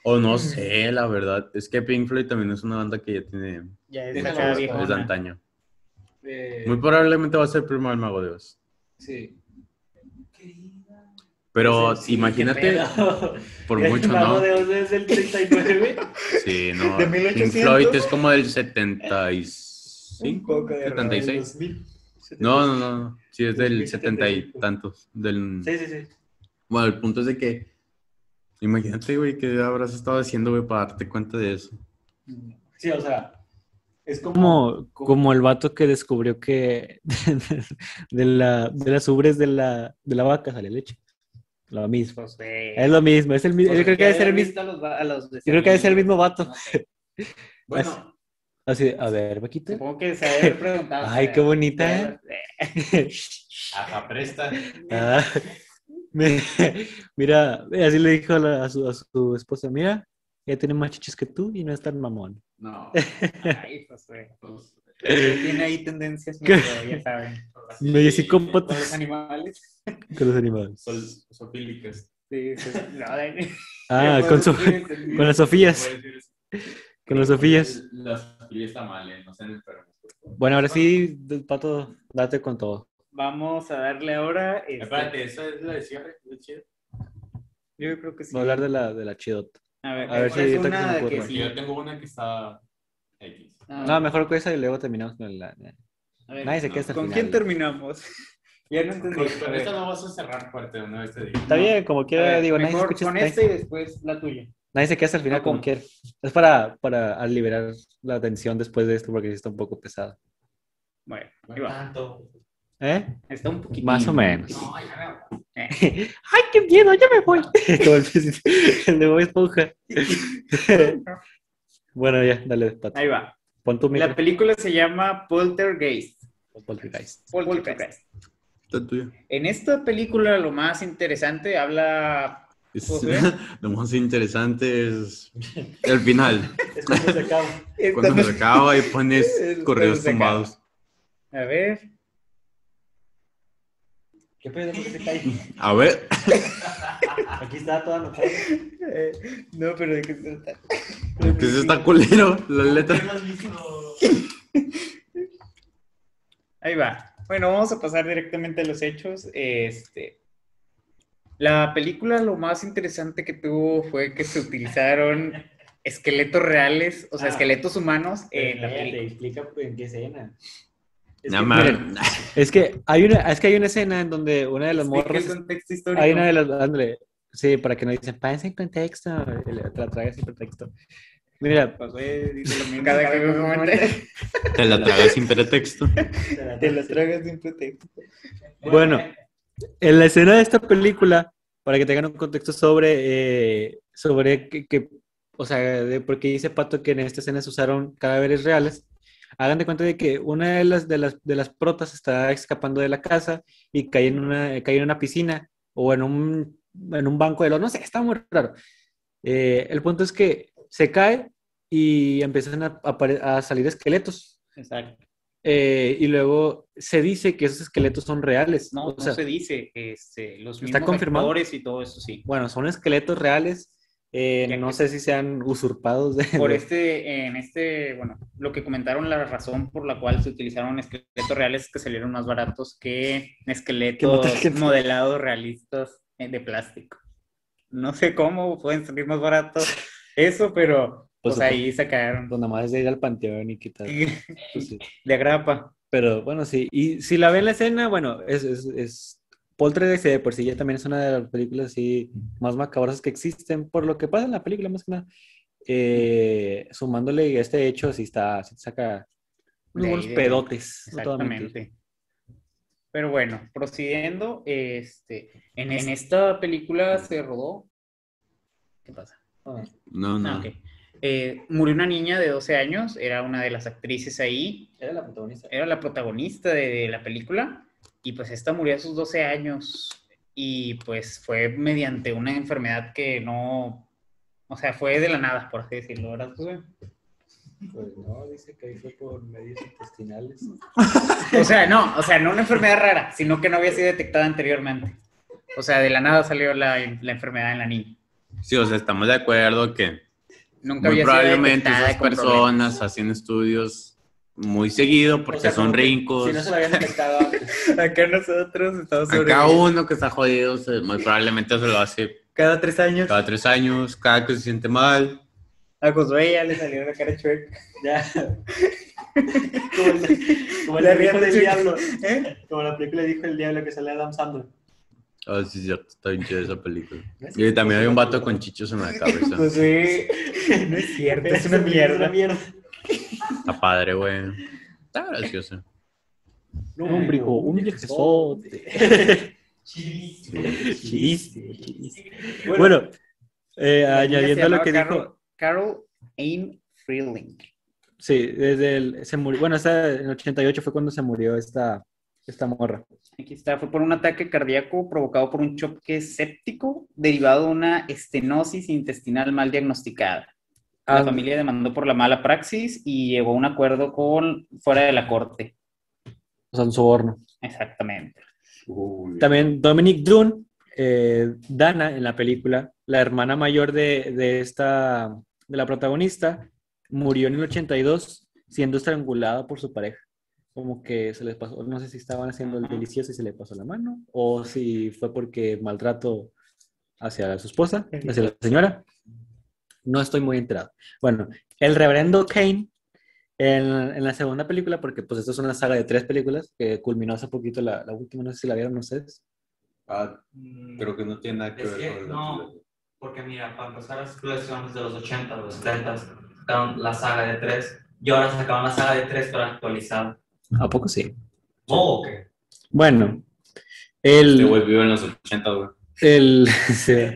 B: O no sé, la verdad. Es que Pink Floyd también es una banda que ya tiene
A: Ya es
E: Déjalo
A: acá viejona.
B: de antaño.
E: Eh,
B: Muy probablemente va a ser primero el Mago de Oz.
E: sí.
B: Pero
E: Sí, sí,
B: imagínate,
E: qué pedo.
B: por
E: El
B: mucho,
E: Mago
B: ¿no?
E: de Oz es del 39.
B: Sí, no.
A: De
B: Pink
A: 1800.
B: Floyd es como del
A: Un
B: 75,
A: poco de error.
B: 76.
E: 2000.
B: No, no, no. Sí, es del
E: 2075.
B: 70 y tantos. Del...
E: Sí, sí, sí.
B: Bueno, el punto es de que. Imagínate, güey, que habrás estado haciendo, güey, para darte cuenta de eso.
E: Sí, o sea, es como...
C: Como, como el vato que descubrió que de, la, de las ubres de la, de la vaca sale leche. Lo mismo.
A: Josué.
C: Es lo mismo, es el mismo. Yo creo que debe ser el mismo.
A: visto a los va- a los
C: Yo creo que debe ser el mismo vato.
A: No sé.
B: Bueno,
C: Así, de, a ver, vaquita.
A: Supongo que se haber preguntado.
C: Ay, qué bonita,
A: ¿eh?
D: Ajá, presta.
C: Ah, me- mira, así le dijo a, la- a su, a su esposa, mira, ella tiene más chichis que tú y no es tan mamón.
D: No.
A: Ay, Josué. Tiene ahí tendencias, ya saben.
C: Medio
A: Con los animales.
C: con los animales.
D: Sol, sofílicas.
A: Sí, sí. No, de-
C: Ah, con, su, con las Sofías, con las Sofías.
D: Las sofías tamales, no sean enfermos. por favor.
C: Bueno, ahora sí, Pato, date con todo.
A: Vamos a darle ahora. este,
D: Espérate, ¿esa es la de cierre?
A: Yo creo que sí.
C: Voy a hablar de la, de la chidota.
A: A ver,
C: a ver si que se me
A: que sí.
D: yo tengo una que está X.
A: Ah,
C: No, mejor con esa y luego terminamos con la...
A: a ver,
C: Nadie se
D: no.
C: queda hasta el
A: ¿Con
C: final.
A: quién terminamos? ya no entendí.
D: Con, esta no vas a cerrar fuerte, una vez te digo.
C: Está bien, como quiera, digo, nadie
A: mejor
C: escucha-
A: con
C: nadie-
A: este y después la tuya.
C: Nadie se queda hasta el final
A: No,
C: como
A: ¿cómo?
C: quiera. Es para, para liberar la tensión después de esto porque sí está un poco pesado.
A: Bueno, ahí
F: No
A: va.
F: tanto.
C: ¿Eh?
A: Está un poquito.
C: Más o menos.
F: No, ya veo.
C: ¡Ay, qué miedo! ¡Ya me voy! Como el, el de Bob Esponja. bueno, ya, dale, Pato.
A: Ahí va.
C: Pon tu.
A: La película se llama Poltergeist.
C: Poltergeist.
A: Poltergeist.
B: Está tuyo.
A: En esta película lo más interesante habla...
B: Es- lo más interesante es el final.
E: Es cuando se acaba.
B: Cuando se acaba y pones
A: Es
B: correos tumbados.
A: A ver.
E: ¿Qué pedo? ¿Por qué se cae?
B: A ver.
E: Aquí está toda anotada.
A: Eh, no, pero de qué se trata.
B: Que eso está culero, la letra.
A: Ahí va. Bueno, vamos a pasar directamente a los hechos. Este, la película lo más interesante que tuvo fue que se utilizaron esqueletos reales, o sea,
E: Ah.
A: esqueletos humanos en la película.
E: explica en qué escena. Es
B: No,
E: que-
C: miren, Es que hay una, es que hay una escena en donde una de las morras.
A: el contexto histórico.
C: Hay una de las. ándale, sí, para que no dicen, párense en contexto. Te la tragas sin contexto. Mira,
A: lo mismo cada que me.
B: Te la tragas sin pretexto.
A: Te lo tragas sin pretexto.
C: Bueno, en la escena de esta película, para que tengan un contexto sobre, eh, sobre que, que- o sea, de por qué dice Pato que en esta escena se usaron cadáveres reales, hagan de cuenta de que una de las, de las, de las protas está escapando de la casa y cae en una, cae en una piscina o en un, en un banco de los, no sé, está muy raro. Eh, el punto es que se cae y empiezan a, apare- a salir esqueletos.
A: Exacto.
C: Eh, y luego se dice que esos esqueletos son reales.
A: No,
C: o
A: no
C: sea,
A: se dice. Este, los
C: ¿Está
A: mismos
C: confirmado?
A: y todo eso, sí.
C: Bueno, son esqueletos reales. eh, no
A: que-
C: sé si sean usurpados de...
A: Por este, en este, bueno, lo que comentaron, la razón por la cual se utilizaron esqueletos reales es que salieron más baratos que esqueletos modelados realistas eh, de plástico. No sé cómo pueden salir más baratos eso, pero
C: Pues,
A: pues ahí sacaron
C: Pues nada más es de ir al panteón y quitar. pues, sí.
A: de agrapa.
C: Pero bueno, sí. Y si la ven la escena, bueno, es, es, es... Poltergeist de por sí ya también es una de las películas así más macabrosas que existen, por lo que pasa en la película más que nada. Eh, sumándole este hecho, así está, sí saca unos
A: De
C: pedotes.
A: Exactamente. Pero bueno, procediendo, este, en, en esta película se rodó. ¿Qué pasa?
B: No,
A: Ah,
B: no.
A: Eh, murió una niña de 12 años, era una de las actrices ahí,
E: Era la protagonista.
A: era la protagonista de, de la película, y pues esta murió a sus 12 años, y pues fue mediante una enfermedad que no, o sea, fue de la nada, por así decirlo, ¿verdad? Josué?
E: Pues no, dice que ahí fue por medios intestinales.
A: O sea, no, o sea, no una enfermedad rara, sino que no había sido detectada anteriormente. O sea, de la nada salió la, la enfermedad en la niña.
B: Sí, o sea, estamos de acuerdo que
A: Nunca
B: muy
A: había
B: probablemente
A: sido
B: esas personas hacen estudios muy seguido porque
E: O sea,
B: son rincos.
E: Si no se lo habían detectado.
A: Acá nosotros estamos
B: A
A: sobre
B: cada uno que está jodido, se- muy probablemente se lo hace
A: cada tres años.
B: cada tres años, cada que se siente mal.
A: A Josué ya le salió la cara chueca.
E: Ya. Como el, como
A: La
E: hijo del
A: riata
E: diablo.
A: ¿Eh?
E: Como la película dijo el diablo que sale Adam Sandler.
B: Ah, sí, es cierto, está bien chida esa película.
E: ¿No es
B: Y también hay un vato con chichos en la cabeza.
A: Josué, no es cierto, es una
E: Es
A: mierda.
E: una mierda.
B: Está padre, güey. Está gracioso.
C: Un brico, un viejezote. Chiste, chiste. Bueno, eh,
A: niña se
C: añadiendo a lo que
A: Carol-
C: dijo,
A: Carol Aim Freeling.
C: sí, desde el, se murió, bueno, esta, en el 88 fue cuando se murió esta, esta morra.
A: Aquí está, fue por un ataque cardíaco provocado por un choque séptico derivado de una estenosis intestinal mal diagnosticada. La
C: Ah,
A: familia demandó por la mala praxis y llegó a un acuerdo con fuera de la corte.
C: o sea, un soborno.
A: Exactamente.
C: También Dominic Dunn, eh, Dana en la película, la hermana mayor de, de esta, de la protagonista, murió en el 82 siendo estrangulada por su pareja. Como que se les pasó, no sé si estaban haciendo el delicioso y se le pasó la mano, o si fue porque maltrato hacia su esposa, hacia la señora. No estoy muy enterado. Bueno, el reverendo Kane, en, en la segunda película, porque pues esto es una saga de tres películas que culminó hace poquito la, la última, no sé si la vieron ustedes.
B: Ah,
F: Mm,
B: creo que no tiene nada que
F: Es
B: ver
F: que
B: con
F: no, porque mira, para empezar las colecciones de los 80, los 70, sacaron la saga de 3 y ahora sacaron la saga de 3 pero actualizada.
C: ¿A poco sí?
F: Oh, ok.
C: Bueno,
B: Este
C: el...
B: güey vive en los 80, güey.
C: el sí,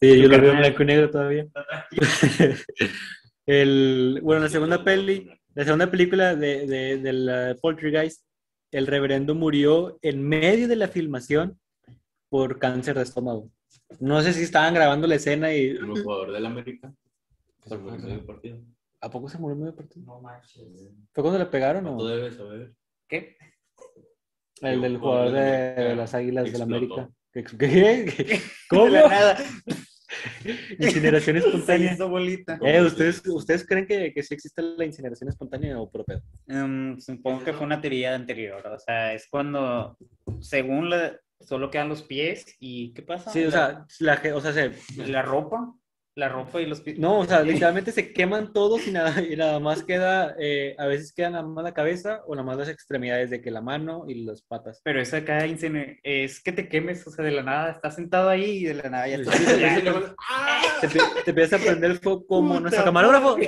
C: sí, yo lo veo en blanco y negro todavía. el, bueno, la segunda peli, la segunda película de, de, de la Poltergeist, el reverendo murió en medio de la filmación por cáncer de estómago. No sé si estaban grabando la escena y...
B: El jugador del América. Medio partido.
C: ¿A poco se murió en medio partido?
F: No manches.
C: ¿Fue cuando le pegaron o...?
B: Tú debes saber.
A: ¿Qué?
C: El del jugador de, las Águilas del
B: explotó.
C: América. ¿Qué? ¿Qué? ¿Cómo?
A: De la nada.
C: Incineración
A: Se
C: espontánea.
A: hizo bolita.
C: Eh, ¿ustedes, ¿Ustedes creen que, que sí existe la incineración espontánea o propio?
A: Em, supongo que fue una teoría anterior. O sea, es cuando, según la, solo quedan los pies y ¿qué pasa?
C: Sí, o
A: La-
C: sea, la, ge- o sea se,
A: la ropa, la ropa y los pies.
C: no, o sea, literalmente se queman todos y nada, y nada más queda, eh, a veces quedan nada más la cabeza o nada más las extremidades de que la mano y las patas.
A: Pero eso acá es que te quemes, o sea, de la nada, estás sentado ahí y de la nada ya luego-
C: Te, empie- te empieza a prender el fuego como nuestro camarógrafo.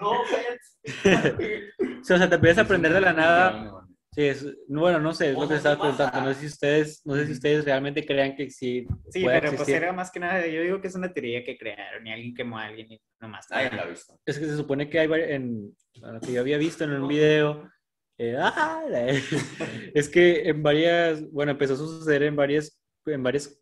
F: No,
C: o sea, te empieza a prender de la nada. Sí, es, no, bueno, no sé, es lo que estaba preguntando. No sé si ustedes, no sé si ustedes realmente crean que sí,
A: Sí, pero pues
C: existir.
A: era más que nada, yo digo que es una teoría que crearon y alguien quemó a alguien y nomás.
B: Nadie la ha visto.
C: Es que se supone que hay en lo que yo había visto en un video. eh, ¡ah! es que en varias, bueno, empezó a suceder en varias, en varias,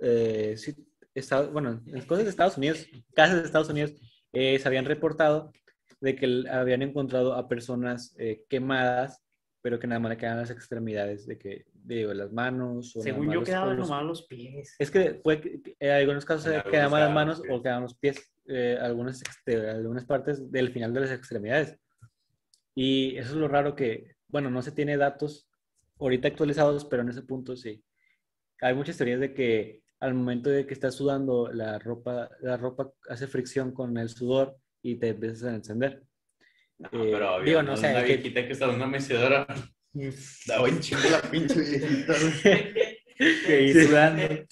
C: eh, sí, estados, bueno, en cosas de Estados Unidos, casas de Estados Unidos, eh, se habían reportado de que habían encontrado a personas eh, quemadas, pero que nada más le quedaban las extremidades de que, digo, las manos. O
A: Según yo quedaban
C: los-
A: nomás los pies.
C: es que puede que- que en algunos casos
B: En algunos
C: quedaban las manos o quedaban los pies, eh, algunas, algunas partes del final de las extremidades. Y eso es lo raro que, bueno, no se tiene datos ahorita actualizados, pero en ese punto sí. Hay muchas teorías de que al momento de que estás sudando, la ropa, la ropa hace fricción con el sudor y te empiezas a encender.
B: No,
C: Eh,
B: pero había
C: digo,
B: una,
C: no sé,
B: una
C: que-
B: viejita que estaba en una mecedora. Daba en chingo la pinche viejita.
A: Que ahí sudando.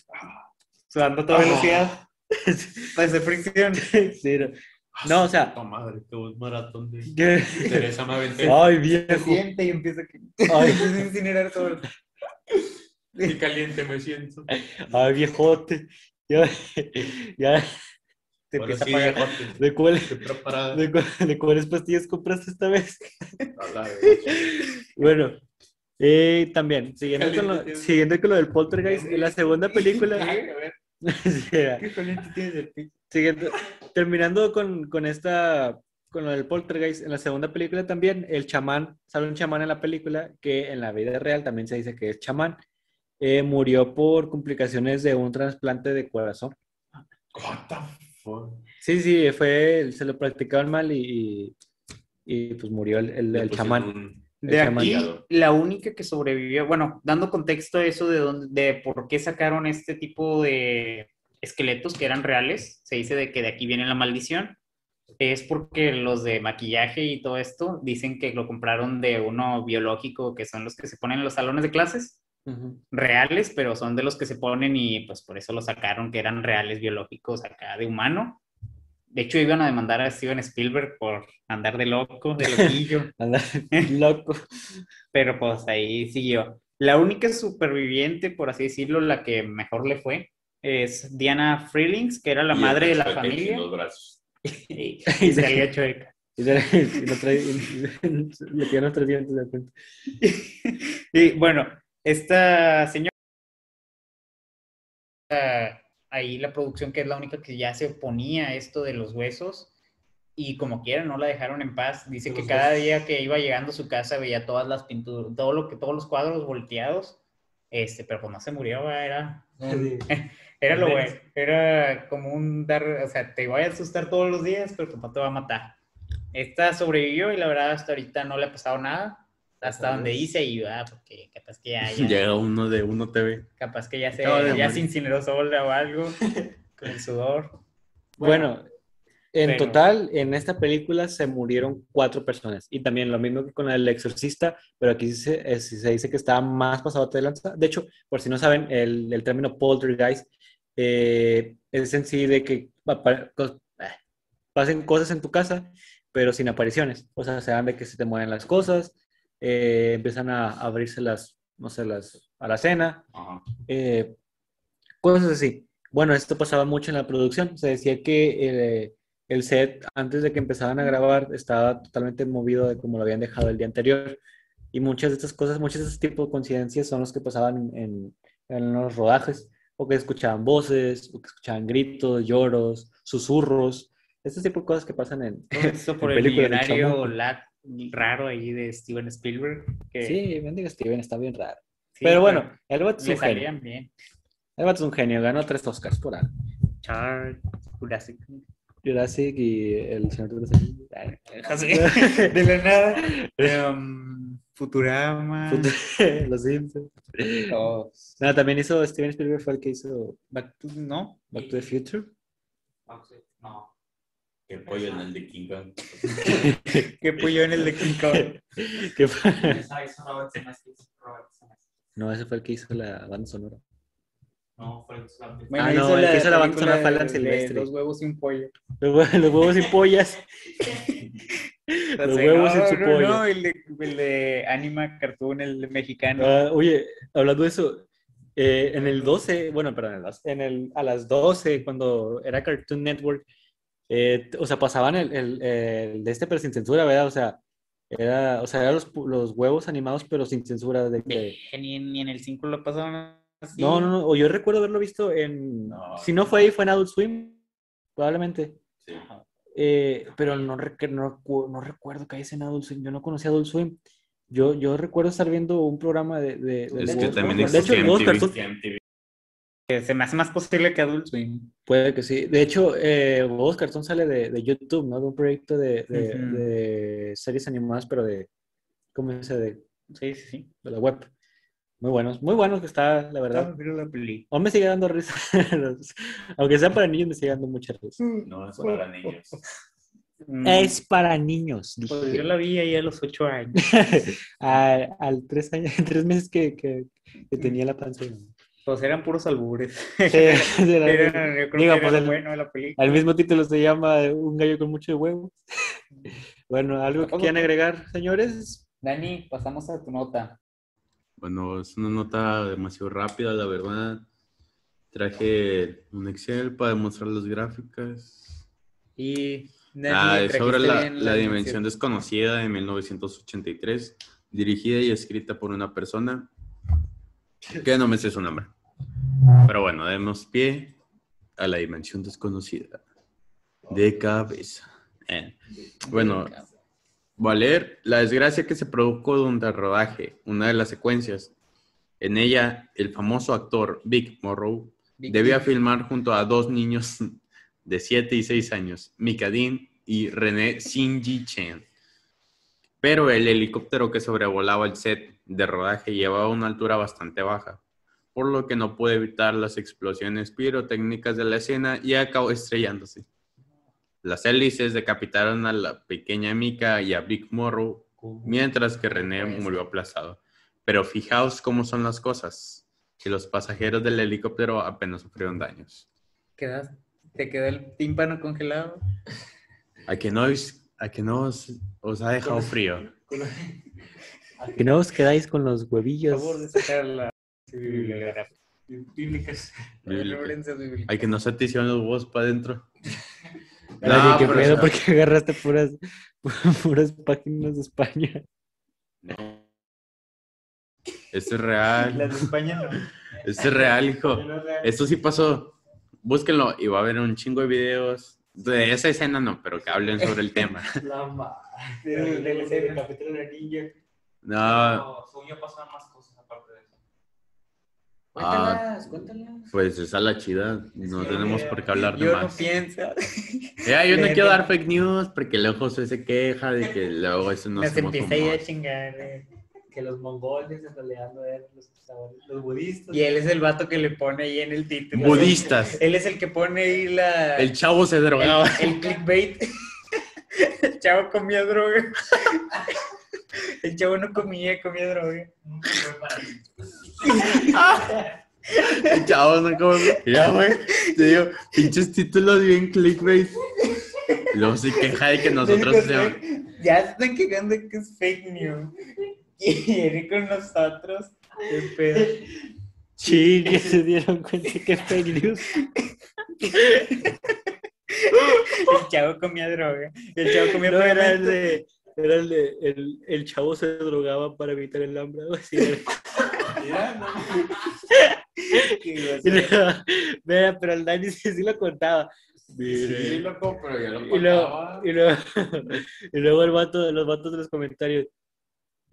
A: Sudando a toda velocidad. Para hacer fricción.
C: Sí, no. No, o sea-
B: Puta madre, qué buen maratón de
C: ¿Qué?
B: Teresa me aventé.
C: Ay,
A: Se
C: viejo.
A: siente y empieza a,
C: Ay,
A: empieza a incinerar todo.
B: Y caliente me siento.
C: ay, viejote. Ya, ya. Te
B: Ahora
C: empieza
B: sí,
C: a pagar.
B: viejote,
C: ¿De, cuál- de, cu- de cuáles pastillas compraste esta vez? Bueno, eh, también, siguiendo con, lo, siguiendo con lo del Poltergeist, en la segunda película. Sí, era.
A: Qué caliente tienes el piso.
C: Siguiendo- terminando con, con esta, con lo del poltergeist, en la segunda película también, el chamán, sale un chamán en la película que en la vida real también se dice que es chamán, eh, murió por complicaciones de un trasplante de corazón.
B: What the fuck?
C: Sí, sí, fue, se lo practicaban mal y, y, y, pues murió el, el, chamán.
B: un-
C: El
A: De
C: chamán.
A: aquí, la única que sobrevivió, bueno, dando contexto a eso de, dónde, de por qué sacaron este tipo de esqueletos que eran reales, se dice de que de aquí viene la maldición, es porque los de maquillaje y todo esto dicen que lo compraron de uno biológico, que son los que se ponen en los salones de clases, Reales, pero son de los que se ponen y pues por eso lo sacaron, que eran reales biológicos acá de humano. De hecho, iban a demandar a Steven Spielberg por andar de loco, de loquillo.
C: Anda, loco.
A: pero pues ahí siguió. La única superviviente, por así decirlo, la que mejor le fue, es Diana Freelings, que era la
B: y
A: madre de la familia. y chueca.
C: Y le, y lo trae- y le tiran los tres dientes de frente.
A: Y bueno, esta señora, ah, ahí la producción, que es la única que ya se oponía a esto de los huesos, y como quiera, no la dejaron en paz. Dice que cada día que iba llegando a su casa veía todas las pinturas, todo lo que, todos los cuadros volteados, este, pero pues no se murió, era Era lo bueno, era como un dar, o sea, te va a asustar todos los días, pero pues no te va a matar. Esta sobrevivió y la verdad hasta ahorita no le ha pasado nada. Hasta donde dice y va, porque capaz que ya, ya-
B: Llega uno de Uno TV.
A: capaz que ya se, ya se incineró sola o algo, con el sudor.
C: Bueno, en
A: pero-
C: total, en esta película se murieron cuatro personas. Y también lo mismo que con el exorcista, pero aquí se, eh, se dice que está más pasado de lanza. De hecho, por si no saben, el, el término poltergeist eh, es en sí de que eh, pasen cosas en tu casa, pero sin apariciones. O sea, se dan de que se te mueven las cosas, eh, empiezan a abrirse las, no sé, las, a la cena, eh, cosas así. Bueno, esto pasaba mucho en la producción. Se decía que eh, el set, antes de que empezaban a grabar, estaba totalmente movido de como lo habían dejado el día anterior. Y muchas de estas cosas, muchos de estos tipos de coincidencias son los que pasaban en, en los rodajes, o que escuchaban voces, o que escuchaban gritos, lloros, susurros, este tipo de cosas que pasan en...
A: Todo esto por
C: en
A: el millonario lat- raro ahí de Steven Spielberg. Que,
C: Sí, bendiga Steven, está bien raro.
A: sí,
C: Pero bueno, el vato es un genio.
A: bien.
C: El vato es un genio, ganó tres Oscars por algo.
A: Charles, Jurassic.
C: Jurassic y El Señor de los
A: de la nada. Um, Futurama.
C: Los Simpsons. No, también hizo Steven Spielberg, fue el que hizo
A: Back to- ¿No?
C: Back to the Future.
F: No.
B: Qué pollo en el de King Kong.
A: Que puyo en el de King Kong.
C: ¿Qué. No, ese fue el que hizo la banda sonora.
F: No, fue el que hizo la película.
A: Bueno,
C: Ah, no, el que hizo la banda sonora fue Alan Silvestre.
A: Dos huevos y un pollo.
C: Los, hue- los huevos y pollas.
A: No
C: Los huevos
A: no,
C: en su
A: no,
C: pollo.
A: No, el de, el de Anima Cartoon, el de mexicano.
C: Ah, oye, hablando de eso, eh, en el 12, bueno, perdón, en el 12, en el, a las 12, cuando era Cartoon Network, eh, o sea, pasaban el, el- el de este, pero sin censura, ¿verdad? O sea, era, o sea, eran los, pu- los huevos animados, pero sin censura. De, que-
A: Eh, Ni, ni en el 5 lo pasaron así.
C: No, no, no, o yo recuerdo haberlo visto en,
B: No,
C: si no fue ahí, fue en Adult Swim, probablemente.
B: Sí.
C: Eh, pero no, rec- no, no recuerdo que haya en Adult Swim. Yo no conocía Adult Swim. Yo, yo recuerdo estar viendo un programa de... de, de
B: Es que
C: huevos-
B: también
C: de hecho,
B: MTV.
A: Que Se me hace más posible que Adult Swim.
C: Puede que sí. De hecho, eh, Huevos Cartón sale de, de YouTube, ¿no? De un proyecto de, de-
A: Ujú.
C: de series animadas, pero de... ¿Cómo se dice? De,
A: Sí, sí, sí.
C: de la web. Muy buenos. Muy buenos que está, la verdad.
A: Mira la peli.
C: Aún me sigue dando risa. Aunque sea para niños, me sigue dando mucha risa.
B: No, es para niños.
A: Mm,
C: Es para niños,
A: Pues yo la vi ahí a los 8 años.
C: Al tres años, tres meses que, que, que tenía la panza.
A: Pues eran puros albures.
C: Sí, era-
A: Era- yo creo
C: Digo,
A: que
C: pues
A: era
C: el-
A: bueno de la película.
C: al mismo título se llama Un gallo con mucho huevo. Bueno, ¿algo que quieran agregar, señores?
A: Dani, pasamos a tu nota.
B: Bueno, es una nota demasiado rápida, la verdad. Traje un Excel para demostrar las gráficas.
A: Y
B: Ah, es sobre la,
A: bien
B: la dimensión desconocida de 1983, dirigida y escrita por una persona que no me sé su nombre. Pero bueno, demos pie a la dimensión desconocida de cabeza. Eh, Bueno, leer la desgracia que se produjo durante el rodaje, una de las secuencias. En ella, el famoso actor Vic Morrow debía filmar junto a dos niños de 7 y 6 años, Mika Dean y René Shinji Chen. Pero el helicóptero que sobrevolaba el set de rodaje llevaba una altura bastante baja, por lo que no pudo evitar las explosiones pirotécnicas de la escena y acabó estrellándose. Las hélices decapitaron a la pequeña Mika y a Vic Morrow, mientras que René murió aplastado. Pero fijaos cómo son las cosas, que los pasajeros del helicóptero apenas sufrieron daños.
A: ¿Quedas- ¿Te quedó el tímpano congelado?
B: ¿A que no, os- a que no os, os ha dejado frío?
C: Que no os quedáis con los
A: Por
C: huevillos.
A: favor,
F: Bíblicas.
B: Bíblica.
A: Bíblicas.
B: Hay que no se te hicieron los huevos para adentro. No,
C: qué pedo, porque agarraste puras, puras páginas de España.
B: no. Esto es real.
A: Las de España no.
B: Esto es real, hijo. Esto sí pasó. Búsquenlo y va a haber un chingo de videos. De esa escena no, pero que hablen sobre el tema.
E: La madre. Del del- del capítulo de la niña.
B: No,
F: No, según yo pasaban más cosas aparte de eso.
A: Cuéntalas, cuéntalas.
B: pues esa es la chida. No
A: Sí,
B: tenemos por qué hablar de
A: Yo no
B: más.
A: pienso.
B: Ya, yo no quiero dar fake news porque luego José se queja de que luego eso no hacemos
A: empieza ahí a chingar. eh.
E: que los mongoles en realidad no eran los, los budistas.
A: Y él es el vato que le pone ahí en el título.
B: Budistas.
A: Él es el que pone ahí la...
B: El chavo se drogaba.
A: el, el clickbait. El chavo comía droga. El chavo no comía, comía droga.
B: El chavo no como. Ya, güey. Te digo, pinches títulos bien clickbait. Luego se queja de que nosotros
A: Ya se están quejando de que es fake news. Y viene con nosotros. Qué pedo.
C: Sí, que se dieron cuenta que es fake news.
A: El chavo comía droga. El chavo comía
C: No, era el de. Era el de. El, el chavo se drogaba para evitar el hambre. así era.
D: Mira,
C: pero el Dani sí, sí lo contaba.
D: Sí,
C: Mire.
D: loco, pero ya lo
C: Y luego,
D: contaba.
C: y luego, y luego el vato, los vatos de los comentarios.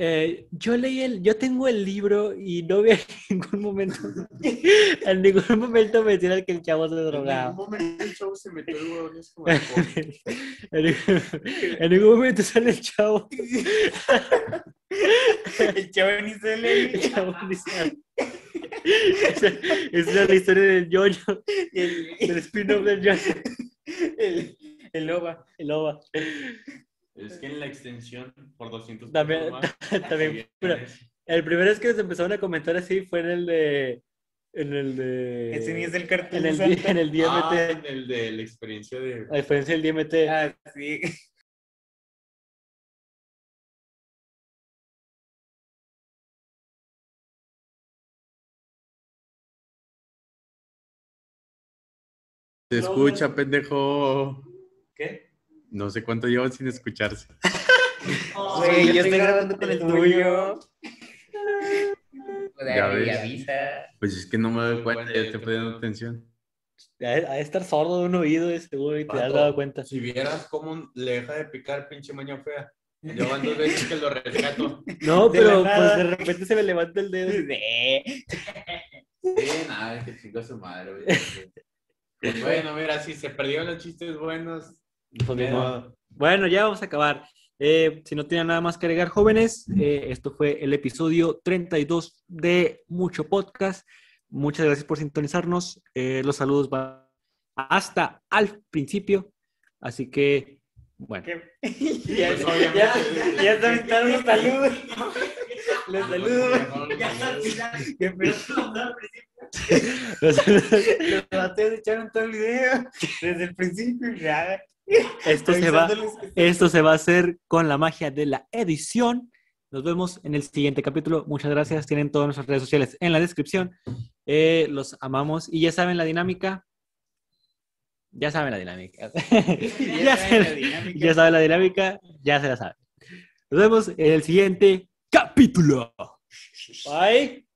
C: Eh, yo leí el, yo tengo el libro y no vi en ningún momento, en ningún momento mencionan que el chavo se
D: En
C: drogaba.
D: algún momento el chavo se metió el huevón y es como de,
C: en, ningún, en ningún momento sale el chavo.
A: El chavo ni se lee.
C: El chavo ni sabe. Esa, esa es la historia del yoyo,
A: El,
C: del spin-off del yoyo,
A: el, el loba.
C: el ova.
D: Es que en la extensión por 200
C: También-
D: más,
C: también, pero-. El primero es que se empezaron a comentar así fue en el de. En el de.
A: Ese ni es el cartel
C: en el,
A: Santa.
C: en el DMT.
D: Ah, en el de la experiencia de...
C: A diferencia del DMT.
A: Ah, sí.
B: Se escucha, pendejo. No sé cuánto llevan sin escucharse.
A: Güey, yo estoy grabando con el tuyo.
B: Ya ves.
A: avisa.
B: Pues es que no me doy cuenta, ya estoy poniendo atención.
C: De de estar sordo de un oído, de seguro, y te has dado cuenta.
D: Si vieras cómo le deja de picar pinche maña fea. Yo van dos veces que lo rescato.
C: No,
A: De
C: pero
A: nada.
C: pues de repente se me levanta el dedo.
A: Sí.
D: Sí, nada, que chingo a su madre, güey. Pues bueno, mira, si se perdieron los chistes buenos.
C: Pues
D: eh.
C: Bueno, ya vamos a acabar. Eh, si no tienen nada más que agregar, jóvenes, eh, esto fue el episodio 32 de Mucho Podcast. Muchas gracias por sintonizarnos. Eh, los saludos van hasta al principio. Así que, bueno.
A: Ya,
D: Pues,
A: los saludos. Qué
C: los saludos-
A: Los bateos echaron todo el video. Desde el principio y nada.
C: Esto, se va, esto se va a hacer con la magia de la edición. Nos vemos en el siguiente capítulo. Muchas gracias. Tienen todas nuestras redes sociales en la descripción. Eh, los amamos. Y ya saben la dinámica. Ya saben la dinámica. ya,
A: saben la
C: se-
A: dinámica.
C: ya saben la dinámica. Ya se la saben. Nos vemos en el siguiente capítulo. Bye.